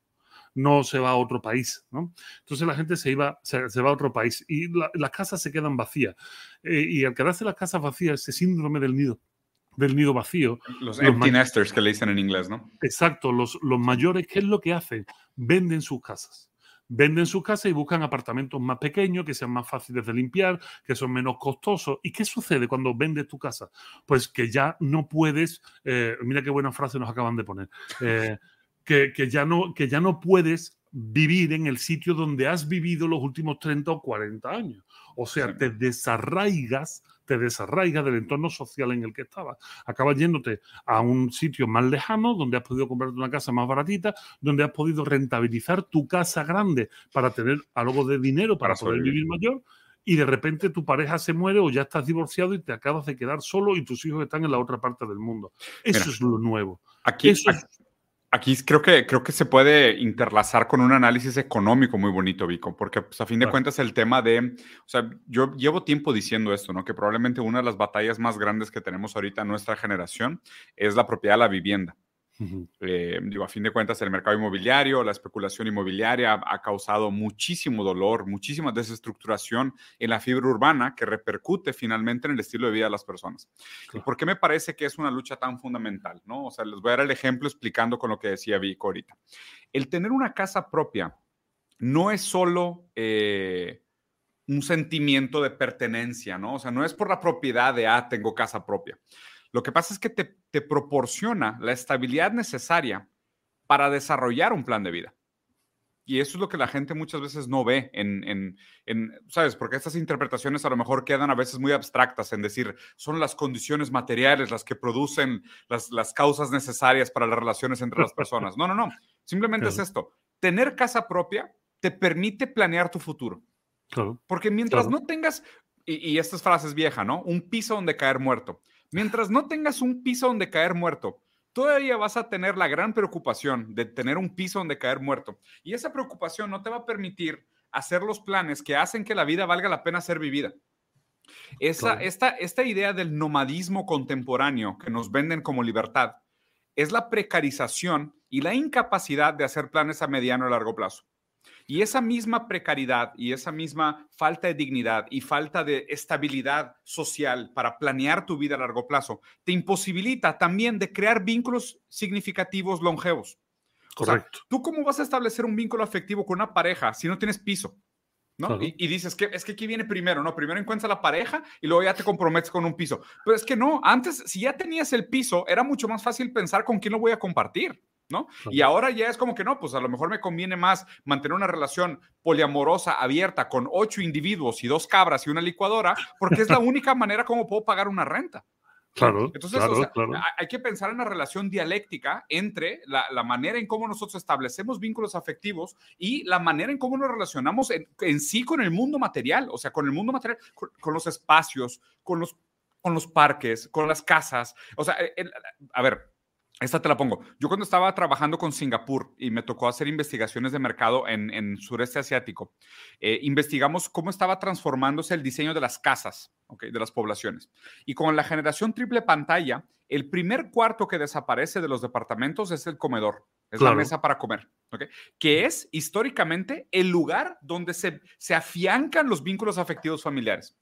no se va a otro país. ¿no? Entonces la gente se, iba, se, va a otro país y las casas se quedan vacías. Eh, y al quedarse las casas vacías, ese síndrome del nido, del nido vacío. Los, empty nesters que le dicen en inglés, ¿no? Exacto, los, los mayores, ¿qué es lo que hacen? Venden sus casas venden su casa y buscan apartamentos más pequeños, que sean más fáciles de limpiar, que son menos costosos. ¿Y qué sucede cuando vendes tu casa? Pues que ya no puedes, eh, mira qué buena frase nos acaban de poner, eh, que, ya no, que ya no puedes vivir en el sitio donde has vivido los últimos 30 o 40 años. O sea, te desarraigas te desarraiga del entorno social en el que estabas. Acabas yéndote a un sitio más lejano donde has podido comprarte una casa más baratita, donde has podido rentabilizar tu casa grande para tener algo de dinero para, poder vivir mayor y de repente tu pareja se muere o ya estás divorciado y te acabas de quedar solo y tus hijos están en la otra parte del mundo. Eso es lo nuevo. Aquí, Aquí creo que, creo que se puede interlazar con un análisis económico muy bonito, Vico, porque pues, a fin de cuentas el tema de, o sea, yo llevo tiempo diciendo esto, ¿no? Que probablemente una de las batallas más grandes que tenemos ahorita en nuestra generación es la propiedad de la vivienda. Eh, digo, a fin de cuentas, el mercado inmobiliario, la especulación inmobiliaria ha causado muchísimo dolor, muchísima desestructuración en la fibra urbana que repercute finalmente en el estilo de vida de las personas. ¿Y por qué me parece que es una lucha tan fundamental? ¿no? O sea, les voy a dar el ejemplo explicando con lo que decía Vico ahorita. El tener una casa propia no es solo... Eh, un sentimiento de pertenencia, ¿no? O sea, no es por la propiedad de, ah, tengo casa propia. Lo que pasa es que te, proporciona la estabilidad necesaria para desarrollar un plan de vida. Y eso es lo que la gente muchas veces no ve en, ¿sabes? Porque estas interpretaciones a lo mejor quedan a veces muy abstractas en decir, son las condiciones materiales las que producen las, las causas necesarias para las relaciones entre las personas. No, no, no. Simplemente es esto. Tener casa propia te permite planear tu futuro. Claro. Porque mientras no tengas, y, y esta frase es vieja, ¿no? Un piso donde caer muerto. Mientras no tengas un piso donde caer muerto, todavía vas a tener la gran preocupación de tener un piso donde caer muerto. Y esa preocupación no te va a permitir hacer los planes que hacen que la vida valga la pena ser vivida. Esa, esta, esta idea del nomadismo contemporáneo que nos venden como libertad es la precarización y la incapacidad de hacer planes a mediano y largo plazo. Y esa misma precariedad y esa misma falta de dignidad y falta de estabilidad social para planear tu vida a largo plazo te imposibilita también de crear vínculos significativos longevos. Correcto. ¿Tú cómo vas a establecer un vínculo afectivo con una pareja si no tienes piso? ¿no? Y, dices que es que aquí viene primero, ¿no? Primero encuentras la pareja y luego ya te comprometes con un piso. Pero es que no, antes, si ya tenías el piso, era mucho más fácil pensar con quién lo voy a compartir. ¿No? Y ahora ya es como que no, pues a lo mejor me conviene más mantener una relación poliamorosa abierta con ocho individuos y dos cabras y una licuadora, porque es la [laughs] única manera como puedo pagar una renta. Claro. Entonces, hay que pensar en la relación dialéctica entre la, manera en cómo nosotros establecemos vínculos afectivos y la manera en cómo nos relacionamos en, sí con el mundo material, o sea, con el mundo material, con, los espacios, con los, con los parques, con las casas. O sea, a ver, esta te la pongo. Yo cuando estaba trabajando con Singapur y me tocó hacer investigaciones de mercado en, sureste asiático, eh, investigamos cómo estaba transformándose el diseño de las casas, de las poblaciones. Y con la generación triple pantalla, el primer cuarto que desaparece de los departamentos es el comedor, es la mesa para comer, que es históricamente el lugar donde se, se afiancan los vínculos afectivos familiares.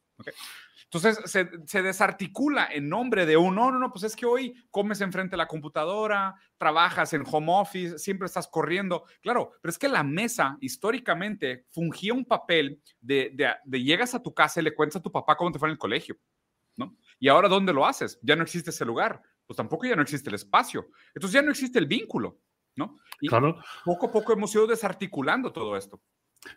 Entonces se, desarticula en nombre de un, no, no, no, pues es que hoy comes enfrente de la computadora, trabajas en home office, siempre estás corriendo. Claro, pero es que la mesa históricamente fungía un papel de, de, llegas a tu casa y le cuentas a tu papá cómo te fue en el colegio, ¿no? Y ahora, ¿dónde lo haces? Ya no existe ese lugar, pues tampoco ya no existe el espacio. Entonces ya no existe el vínculo, ¿no? Y claro. poco a poco hemos ido desarticulando todo esto.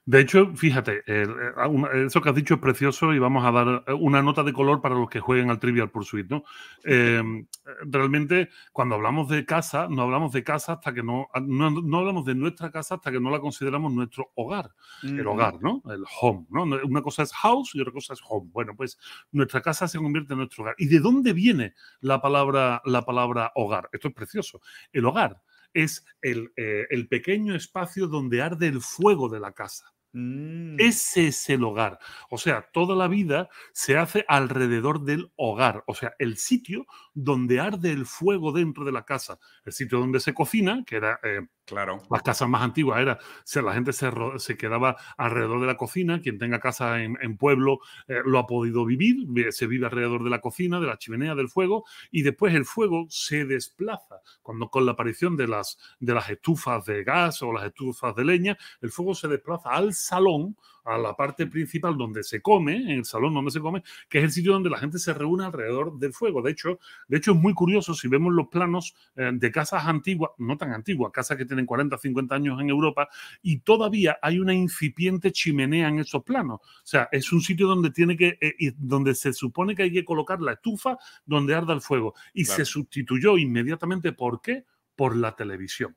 De hecho, fíjate, eh, ah, eso que has dicho es precioso y vamos a dar eh, una nota de color para los que jueguen al Trivial Pursuit. ¿no? Em, realmente, cuando hablamos de casa, no hablamos de casa hasta que no, ah, no, hablamos de nuestra casa hasta que no la consideramos nuestro hogar. El hogar, ¿no? El home, ¿no? Una cosa es house y otra cosa es home. Bueno, pues nuestra casa se convierte en nuestro hogar. ¿Y de dónde viene la palabra, la palabra hogar? Esto es precioso. El hogar es eh, el, pequeño espacio donde arde el fuego de la casa. Mm. Ese es el hogar. O sea, toda la vida se hace alrededor del hogar. O sea, el sitio donde arde el fuego dentro de la casa. El sitio donde se cocina, que era eh, Claro. Las casas más antiguas era, o la gente se, se, quedaba alrededor de la cocina, quien tenga casa en, pueblo eh, lo ha podido vivir, se vive alrededor de la cocina, de la chimenea, del fuego, y después el fuego se desplaza. Cuando con la aparición de las, de las estufas de gas o las estufas de leña, el fuego se desplaza al salón a la parte principal donde se come, en el salón donde se come, que es el sitio donde la gente se reúne alrededor del fuego. De hecho, de hecho es muy curioso si vemos los planos eh, de casas antiguas, no tan antiguas, casas que tienen 40, 50 años en Europa, y todavía hay una incipiente chimenea en esos planos. O sea, es un sitio donde tiene que, eh, donde se supone que hay que colocar la estufa donde arda el fuego. Y se sustituyó inmediatamente, ¿por qué? Por la televisión.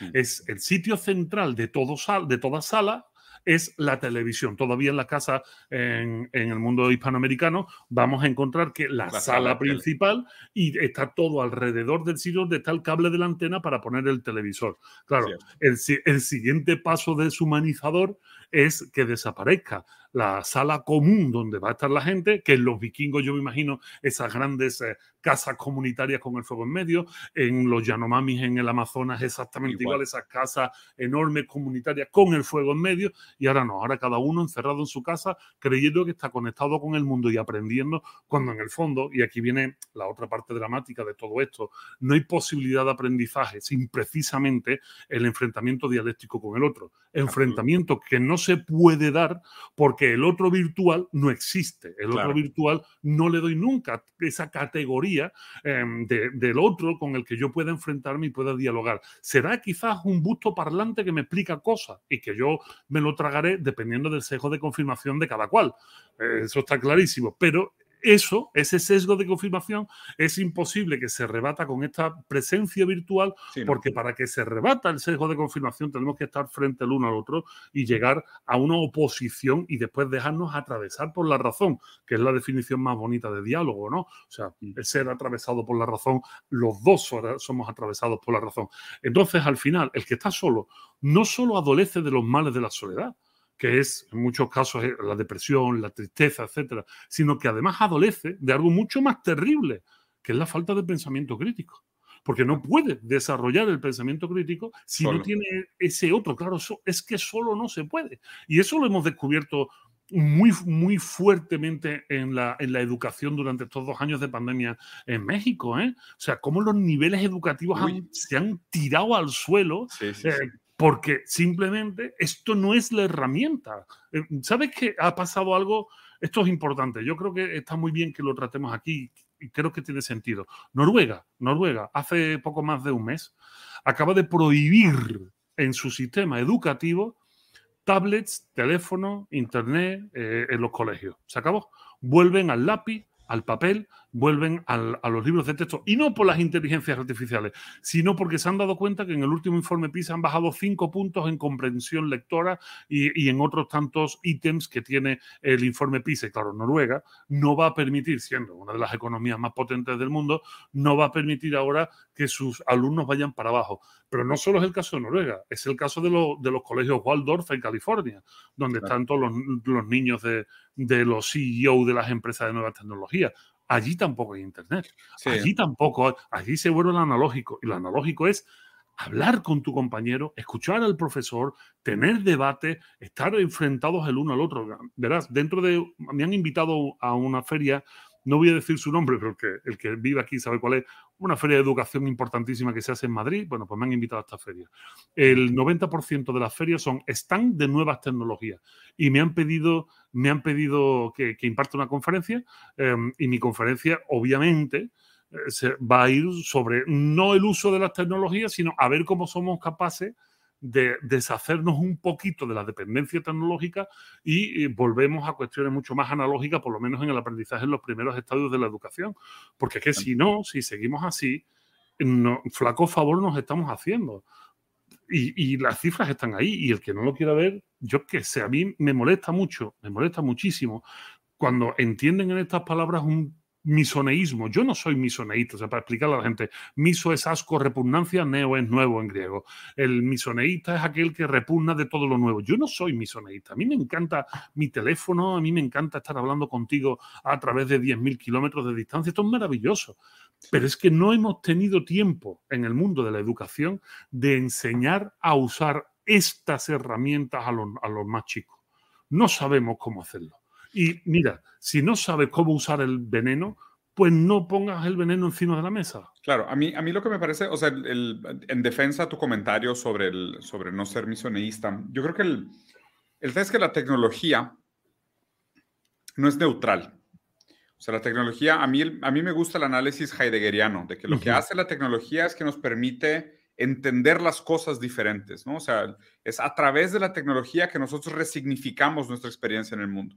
Mm. Es el sitio central de, todo de toda sala es la televisión. Todavía en la casa, en, el mundo hispanoamericano, vamos a encontrar que la, sala, principal y está todo alrededor del sitio donde está el cable de la antena para poner el televisor. Claro, el, el siguiente paso deshumanizador es que desaparezca la sala común donde va a estar la gente, que en los vikingos yo me imagino esas grandes eh, casas comunitarias con el fuego en medio, en los Yanomamis en el Amazonas exactamente igual. esas casas enormes comunitarias con el fuego en medio, y ahora no, ahora cada uno encerrado en su casa creyendo que está conectado con el mundo y aprendiendo, cuando en el fondo, y aquí viene la otra parte dramática de todo esto, no hay posibilidad de aprendizaje sin precisamente el enfrentamiento dialéctico con el otro, enfrentamiento que no se puede dar porque el otro virtual no existe, el otro virtual no le doy nunca esa categoría em, del otro con el que yo pueda enfrentarme y pueda dialogar. Será quizás un busto parlante que me explica cosas y que yo me lo tragaré dependiendo del sesgo de confirmación de cada cual. Eh, eso está clarísimo, pero eso, ese sesgo de confirmación, es imposible que se rebata con esta presencia virtual, porque para que se rebata el sesgo de confirmación tenemos que estar frente el uno al otro y llegar a una oposición y después dejarnos atravesar por la razón, que es la definición más bonita de diálogo, ¿no? O sea, el ser atravesado por la razón, los dos somos atravesados por la razón. Entonces, al final, el que está solo no solo adolece de los males de la soledad, que es en muchos casos eh, la depresión, la tristeza, etcétera, sino que además adolece de algo mucho más terrible, que es la falta de pensamiento crítico. Porque no puede desarrollar el pensamiento crítico si no tiene ese otro. Claro, es que solo no se puede. Y eso lo hemos descubierto muy, muy fuertemente en la, en la educación durante estos dos años de pandemia en México. ¿eh? O sea, cómo los niveles educativos se han tirado al suelo sí, sí, eh, porque simplemente esto no es la herramienta. Eh, ¿Sabes que ha pasado algo? Esto es importante. Yo creo que está muy bien que lo tratemos aquí y creo que tiene sentido. Noruega, Noruega, hace poco más de un mes, acaba de prohibir en su sistema educativo tablets, teléfono, internet eh, en los colegios. Se acabó. Vuelven al lápiz, al papel, vuelven a los libros de texto. Y no por las inteligencias artificiales, sino porque se han dado cuenta que en el último informe PISA han bajado cinco puntos en comprensión lectora y, en otros tantos ítems que tiene el informe PISA. Y claro, Noruega no va a permitir, siendo una de las economías más potentes del mundo, no va a permitir ahora que sus alumnos vayan para abajo. Pero no solo es el caso de Noruega, es el caso de, los colegios Waldorf en California, donde están todos los, niños de, de los CEO de las empresas de nueva tecnología. Allí tampoco hay internet. Allí tampoco, allí se vuelve el analógico. Y lo analógico es hablar con tu compañero, escuchar al profesor, tener debate, estar enfrentados el uno al otro. Verás, dentro de. Me han invitado a una feria no voy a decir su nombre, pero el que vive aquí sabe cuál es, una feria de educación importantísima que se hace en Madrid. Bueno, pues me han invitado a esta feria. El 90% de las ferias son stand de nuevas tecnologías y me han pedido, me han pedido que, que imparte una conferencia em, y mi conferencia, obviamente, eh, se va a ir sobre no el uso de las tecnologías, sino a ver cómo somos capaces de deshacernos un poquito de la dependencia tecnológica y, volvemos a cuestiones mucho más analógicas, por lo menos en el aprendizaje en los primeros estadios de la educación. Porque es que si no, si seguimos así, no, flaco favor nos estamos haciendo. Y, y, las cifras están ahí. Y el que no lo quiera ver, yo qué sé, a mí me molesta mucho, me molesta muchísimo cuando entienden en estas palabras un misoneísmo. Yo no soy misoneísta, o sea, para explicarle a la gente, miso es asco, repugnancia, neo es nuevo en griego. El misoneísta es aquel que repugna de todo lo nuevo. Yo no soy misoneísta. A mí me encanta mi teléfono, a mí me encanta estar hablando contigo a través de 10.000 kilómetros de distancia. Esto es maravilloso. Pero es que no hemos tenido tiempo en el mundo de la educación de enseñar a usar estas herramientas a los, a los más chicos. No sabemos cómo hacerlo. Y mira, si no sabes cómo usar el veneno, pues no pongas el veneno encima de la mesa. Claro, a mí, a mí lo que me parece, o sea, en defensa tu comentario sobre, el, sobre no ser misoneísta, yo creo que el, el es que la tecnología no es neutral. O sea, la tecnología, a mí, a mí me gusta el análisis heideggeriano, de que lo que hace la tecnología es que nos permite entender las cosas diferentes, ¿no? O sea, es a través de la tecnología que nosotros resignificamos nuestra experiencia en el mundo.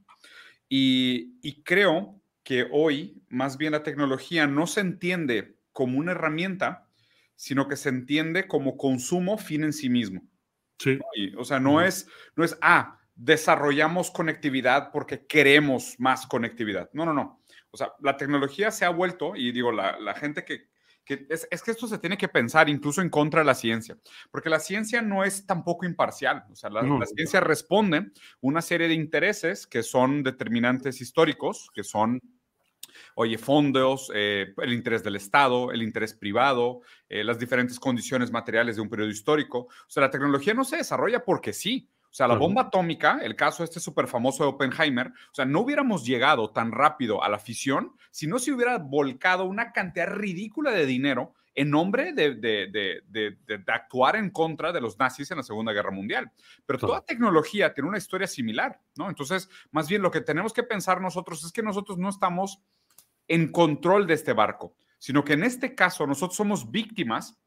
Y, creo que hoy más bien la tecnología no se entiende como una herramienta, sino que se entiende como consumo fin en sí mismo. Sí. o sea, no es, no es, ah, desarrollamos conectividad porque queremos más conectividad. No, no, no. O sea, la tecnología se ha vuelto, y digo, la, gente que, es, que esto se tiene que pensar incluso en contra de la ciencia, porque la ciencia no es tampoco imparcial. O sea, la, la ciencia responde una serie de intereses que son determinantes históricos, que son oye, fondos, eh, el interés del Estado, el interés privado, eh, las diferentes condiciones materiales de un periodo histórico. O sea, la tecnología no se desarrolla porque sí. O sea, la bomba atómica, el caso este súper famoso de Oppenheimer, o sea, no hubiéramos llegado tan rápido a la fisión si no se hubiera volcado una cantidad ridícula de dinero en nombre de, de, de, de, actuar en contra de los nazis en la Segunda Guerra Mundial. Pero toda tecnología tiene una historia similar, ¿no? Entonces, más bien lo que tenemos que pensar nosotros es que nosotros no estamos en control de este barco, sino que en este caso nosotros somos víctimas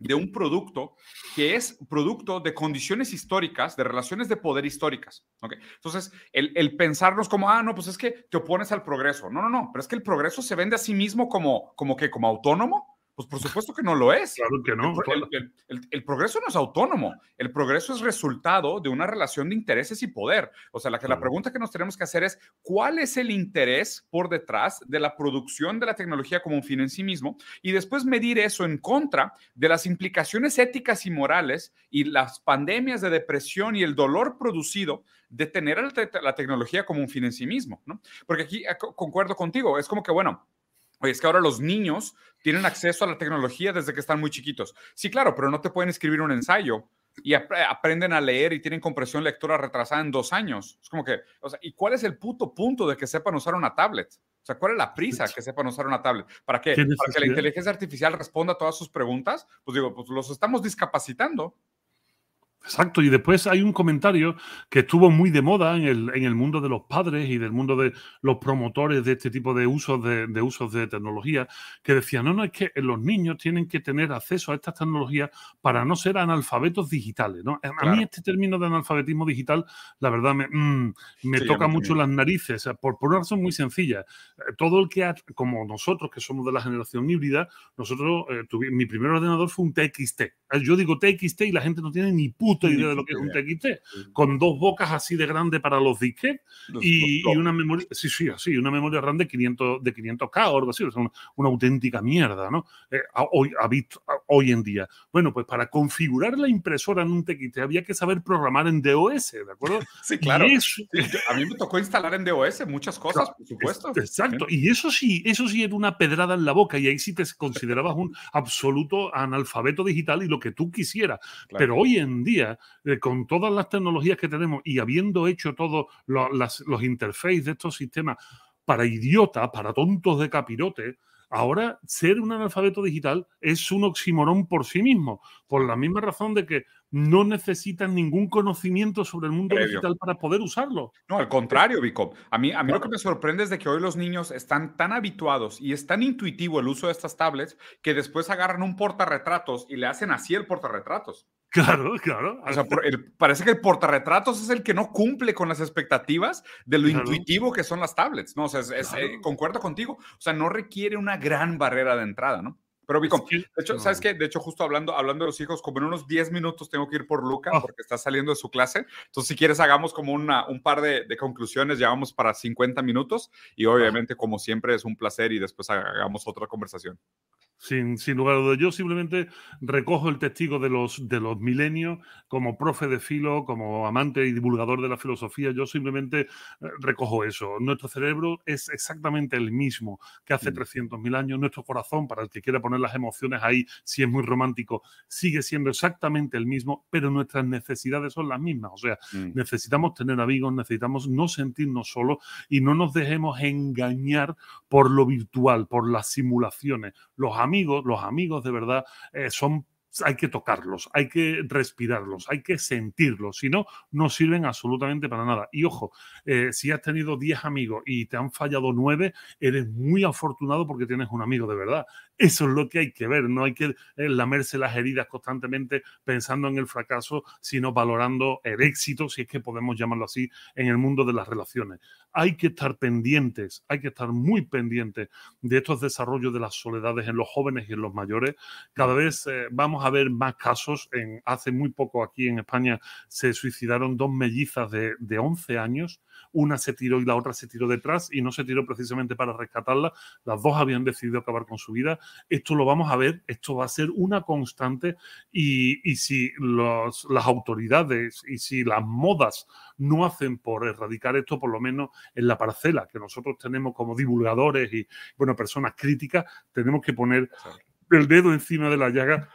de un producto que es producto de condiciones históricas, de relaciones de poder históricas. ¿okay? Entonces, el, el, pensarnos como, ah, no, pues es que te opones al progreso. No, no, no, pero es que el progreso se vende a sí mismo como, como que, como autónomo pues por supuesto que no lo es. Claro que no. El, progreso no es autónomo. El progreso es resultado de una relación de intereses y poder. O sea, la, que, la pregunta que nos tenemos que hacer es, ¿cuál es el interés por detrás de la producción de la tecnología como un fin en sí mismo? Y después medir eso en contra de las implicaciones éticas y morales y las pandemias de depresión y el dolor producido de tener la, tecnología como un fin en sí mismo. ¿no? Porque aquí eh, concuerdo contigo, es como que, bueno, Oye, es que ahora los niños tienen acceso a la tecnología desde que están muy chiquitos. Sí, claro, pero no te pueden escribir un ensayo y aprenden a leer y tienen compresión lectora retrasada en dos años. Es como que, o sea, ¿y cuál es el puto punto de que sepan usar una tablet? O sea, ¿cuál es la prisa que sepan usar una tablet? ¿Para qué? ¿Para que la inteligencia artificial responda a todas sus preguntas? Pues digo, pues los estamos discapacitando. Exacto, y después hay un comentario que estuvo muy de moda en el, en el mundo de los padres y del mundo de los promotores de este tipo de usos de, de, usos de tecnología, que decía, no, no, es que los niños tienen que tener acceso a estas tecnologías para no ser analfabetos digitales. ¿no? A mí este término de analfabetismo digital, la verdad, me, mm, me toca mucho las narices, por, por, una razón muy sencilla. Eh, todo el que, ha, como nosotros, que somos de la generación híbrida, nosotros, eh, mi primer ordenador fue un TXT. Yo digo TXT y la gente no tiene ni puta idea de lo que es un TXT, con dos bocas así de grande para los disquetes y, una memoria, sí, sí, así, una memoria RAM de 500, de 500K o algo así, o sea, una, auténtica mierda, ¿no? Eh, hoy, hoy en día. Bueno, pues para configurar la impresora en un TXT había que saber programar en DOS, ¿de acuerdo? [laughs] Sí, claro. a mí me tocó instalar en DOS muchas [laughs] cosas, por supuesto. Exacto, y eso sí, eso sí era una pedrada en la boca y ahí sí te considerabas un absoluto analfabeto digital y lo que tú quisieras. [laughs] Pero hoy en día eh, con todas las tecnologías que tenemos y habiendo hecho todos los interfaces de estos sistemas para idiotas, para tontos de capirote, ahora ser un analfabeto digital es un oxímoron por sí mismo, por la misma razón de que no necesitan ningún conocimiento sobre el mundo digital para poder usarlo. No, al contrario, Vico. A mí, a mí lo que me sorprende es de que hoy los niños están tan habituados y es tan intuitivo el uso de estas tablets que después agarran un portarretratos y le hacen así el portarretratos. Claro, claro. O sea, parece que el portarretratos es el que no cumple con las expectativas de lo intuitivo que son las tablets, ¿no? O sea, eh, concuerdo contigo. O sea, no requiere una gran barrera de entrada, ¿no? Pero Vicom, de hecho, ¿sabes qué? De hecho, justo hablando, hablando de los hijos, como en unos 10 minutos tengo que ir por Luca ah. porque está saliendo de su clase. Entonces, si quieres, hagamos como una, un par de, de conclusiones, llevamos para 50 minutos y obviamente, como siempre, es un placer y después hagamos otra conversación. Sin, sin, lugar a dudas. Yo simplemente recojo el testigo de los, de los milenios como profe de filo, como amante y divulgador de la filosofía. Yo simplemente eh, recojo eso. Nuestro cerebro es exactamente el mismo que hace 300.000 mm. años. Nuestro corazón, para el que quiera poner las emociones ahí, si es muy romántico, sigue siendo exactamente el mismo, pero nuestras necesidades son las mismas. O sea, mm. necesitamos tener amigos, necesitamos no sentirnos solos y no nos dejemos engañar por lo virtual, por las simulaciones. Los amigos, los amigos de verdad eh, son hay que tocarlos, hay que respirarlos, hay que sentirlos, si no, no sirven absolutamente para nada. Y ojo, eh, si has tenido 10 amigos y te han fallado 9, eres muy afortunado porque tienes un amigo de verdad. Eso es lo que hay que ver, no hay que eh, lamerse las heridas constantemente pensando en el fracaso, sino valorando el éxito, si es que podemos llamarlo así, en el mundo de las relaciones. Hay que estar pendientes, hay que estar muy pendientes de estos desarrollos de las soledades en los jóvenes y en los mayores. Cada vez eh, vamos vamos a ver más casos. En, hace muy poco aquí en España se suicidaron dos mellizas de, de 11 años una se tiró y la otra se tiró detrás y no se tiró precisamente para rescatarla. Las dos habían decidido acabar con su vida. Esto lo vamos a ver, esto va a ser una constante y, si las autoridades y si las modas no hacen por erradicar esto, por lo menos en la parcela que nosotros tenemos como divulgadores y bueno, personas críticas, tenemos que poner el dedo encima de la llaga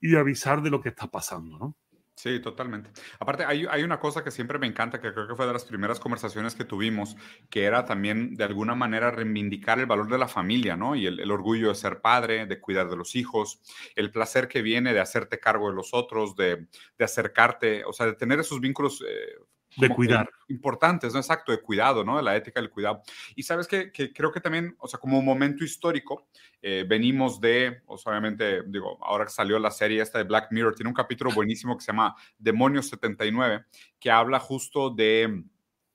y avisar de lo que está pasando, ¿no? Sí, totalmente. Aparte, hay, una cosa que siempre me encanta, que creo que fue de las primeras conversaciones que tuvimos, que era también de alguna manera reivindicar el valor de la familia, ¿no? Y el, orgullo de ser padre, de cuidar de los hijos, el placer que viene de hacerte cargo de los otros, de, de acercarte, o sea, de tener esos vínculos eh, de cuidar. Importantes, ¿no? Exacto, de cuidado, ¿no? De la ética del cuidado. Y sabes que, creo que también, o sea, como momento histórico, eh, venimos de, o sea, obviamente, digo, ahora que salió la serie esta de Black Mirror, tiene un capítulo buenísimo que se llama Demonios 79, que habla justo de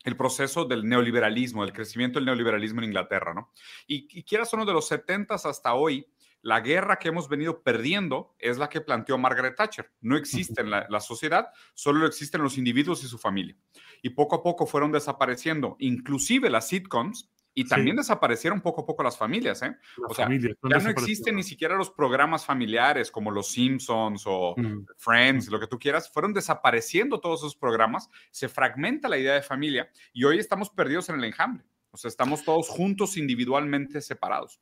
el proceso del neoliberalismo, el crecimiento del neoliberalismo en Inglaterra, ¿no? Y, y quieras uno de los 70 hasta hoy, la guerra que hemos venido perdiendo es la que planteó Margaret Thatcher. No existe en la, sociedad, solo existen los individuos y su familia. Y poco a poco fueron desapareciendo, inclusive las sitcoms, y también desaparecieron poco a poco las familias, ¿eh? o sea, ya no existen ni siquiera los programas familiares como Los Simpsons o mm. Friends, lo que tú quieras. Fueron desapareciendo todos esos programas, se fragmenta la idea de familia y hoy estamos perdidos en el enjambre. O sea, estamos todos juntos individualmente separados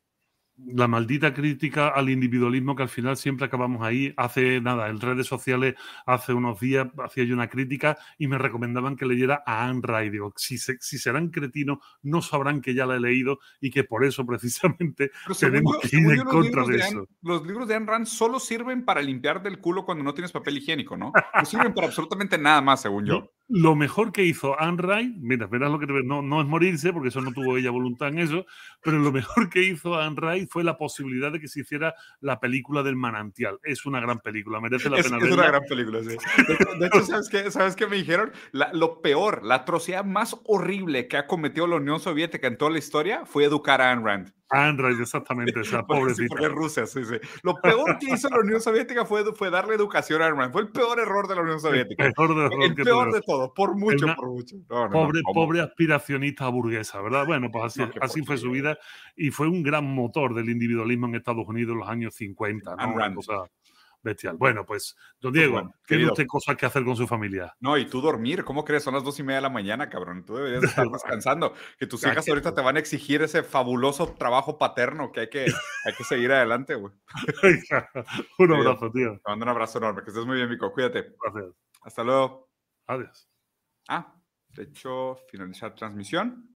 la maldita crítica al individualismo que al final siempre acabamos ahí. Hace nada, en redes sociales, hace unos días hacía yo una crítica y me recomendaban que leyera a Anne Ray. Digo, si, si serán cretinos, no sabrán que ya la he leído y que por eso precisamente tenemos que ir en contra de, eso. los libros de Anne Rand solo sirven para limpiar del culo cuando no tienes papel higiénico, ¿no? No sirven para absolutamente nada más, según yo. Lo mejor que hizo Anne Ray, mira, verás lo que no, no es morirse, porque eso no tuvo ella voluntad en eso, pero lo mejor que hizo Anne Fue la posibilidad de que se hiciera la película del manantial. Es una gran película, merece la pena verla. Es una gran película, sí. De, hecho, ¿sabes qué, ¿sabes qué me dijeron? lo peor, la atrocidad más horrible que ha cometido la Unión Soviética en toda la historia fue educar a Anne Rand. Android, exactamente, esa [laughs] pobrecita. Sí, Rusia, sí, sí. Lo peor que hizo la Unión Soviética fue, fue darle educación a Iron Fue el peor error de la Unión Soviética. El peor, de, el peor de todo, por mucho, por mucho. pobre, pobre aspiracionista burguesa, ¿verdad? Bueno, pues así, así fue su vida y fue un gran motor del individualismo en Estados Unidos en los años 50, ¿no? Bestial. Bueno, pues, don pues Diego, tiene usted cosas que hacer con su familia. No, y tú dormir, ¿cómo crees? Son las dos y media de la mañana, cabrón. Tú deberías [laughs] estar descansando. Que tus hijas ahorita te van a exigir ese fabuloso trabajo paterno que hay que, hay que seguir adelante, güey. [laughs] un abrazo, tío. Te mando un abrazo enorme. Que estés muy bien, Mico. Cuídate. Gracias. Hasta luego. Adiós. Ah, de hecho, finalizar transmisión.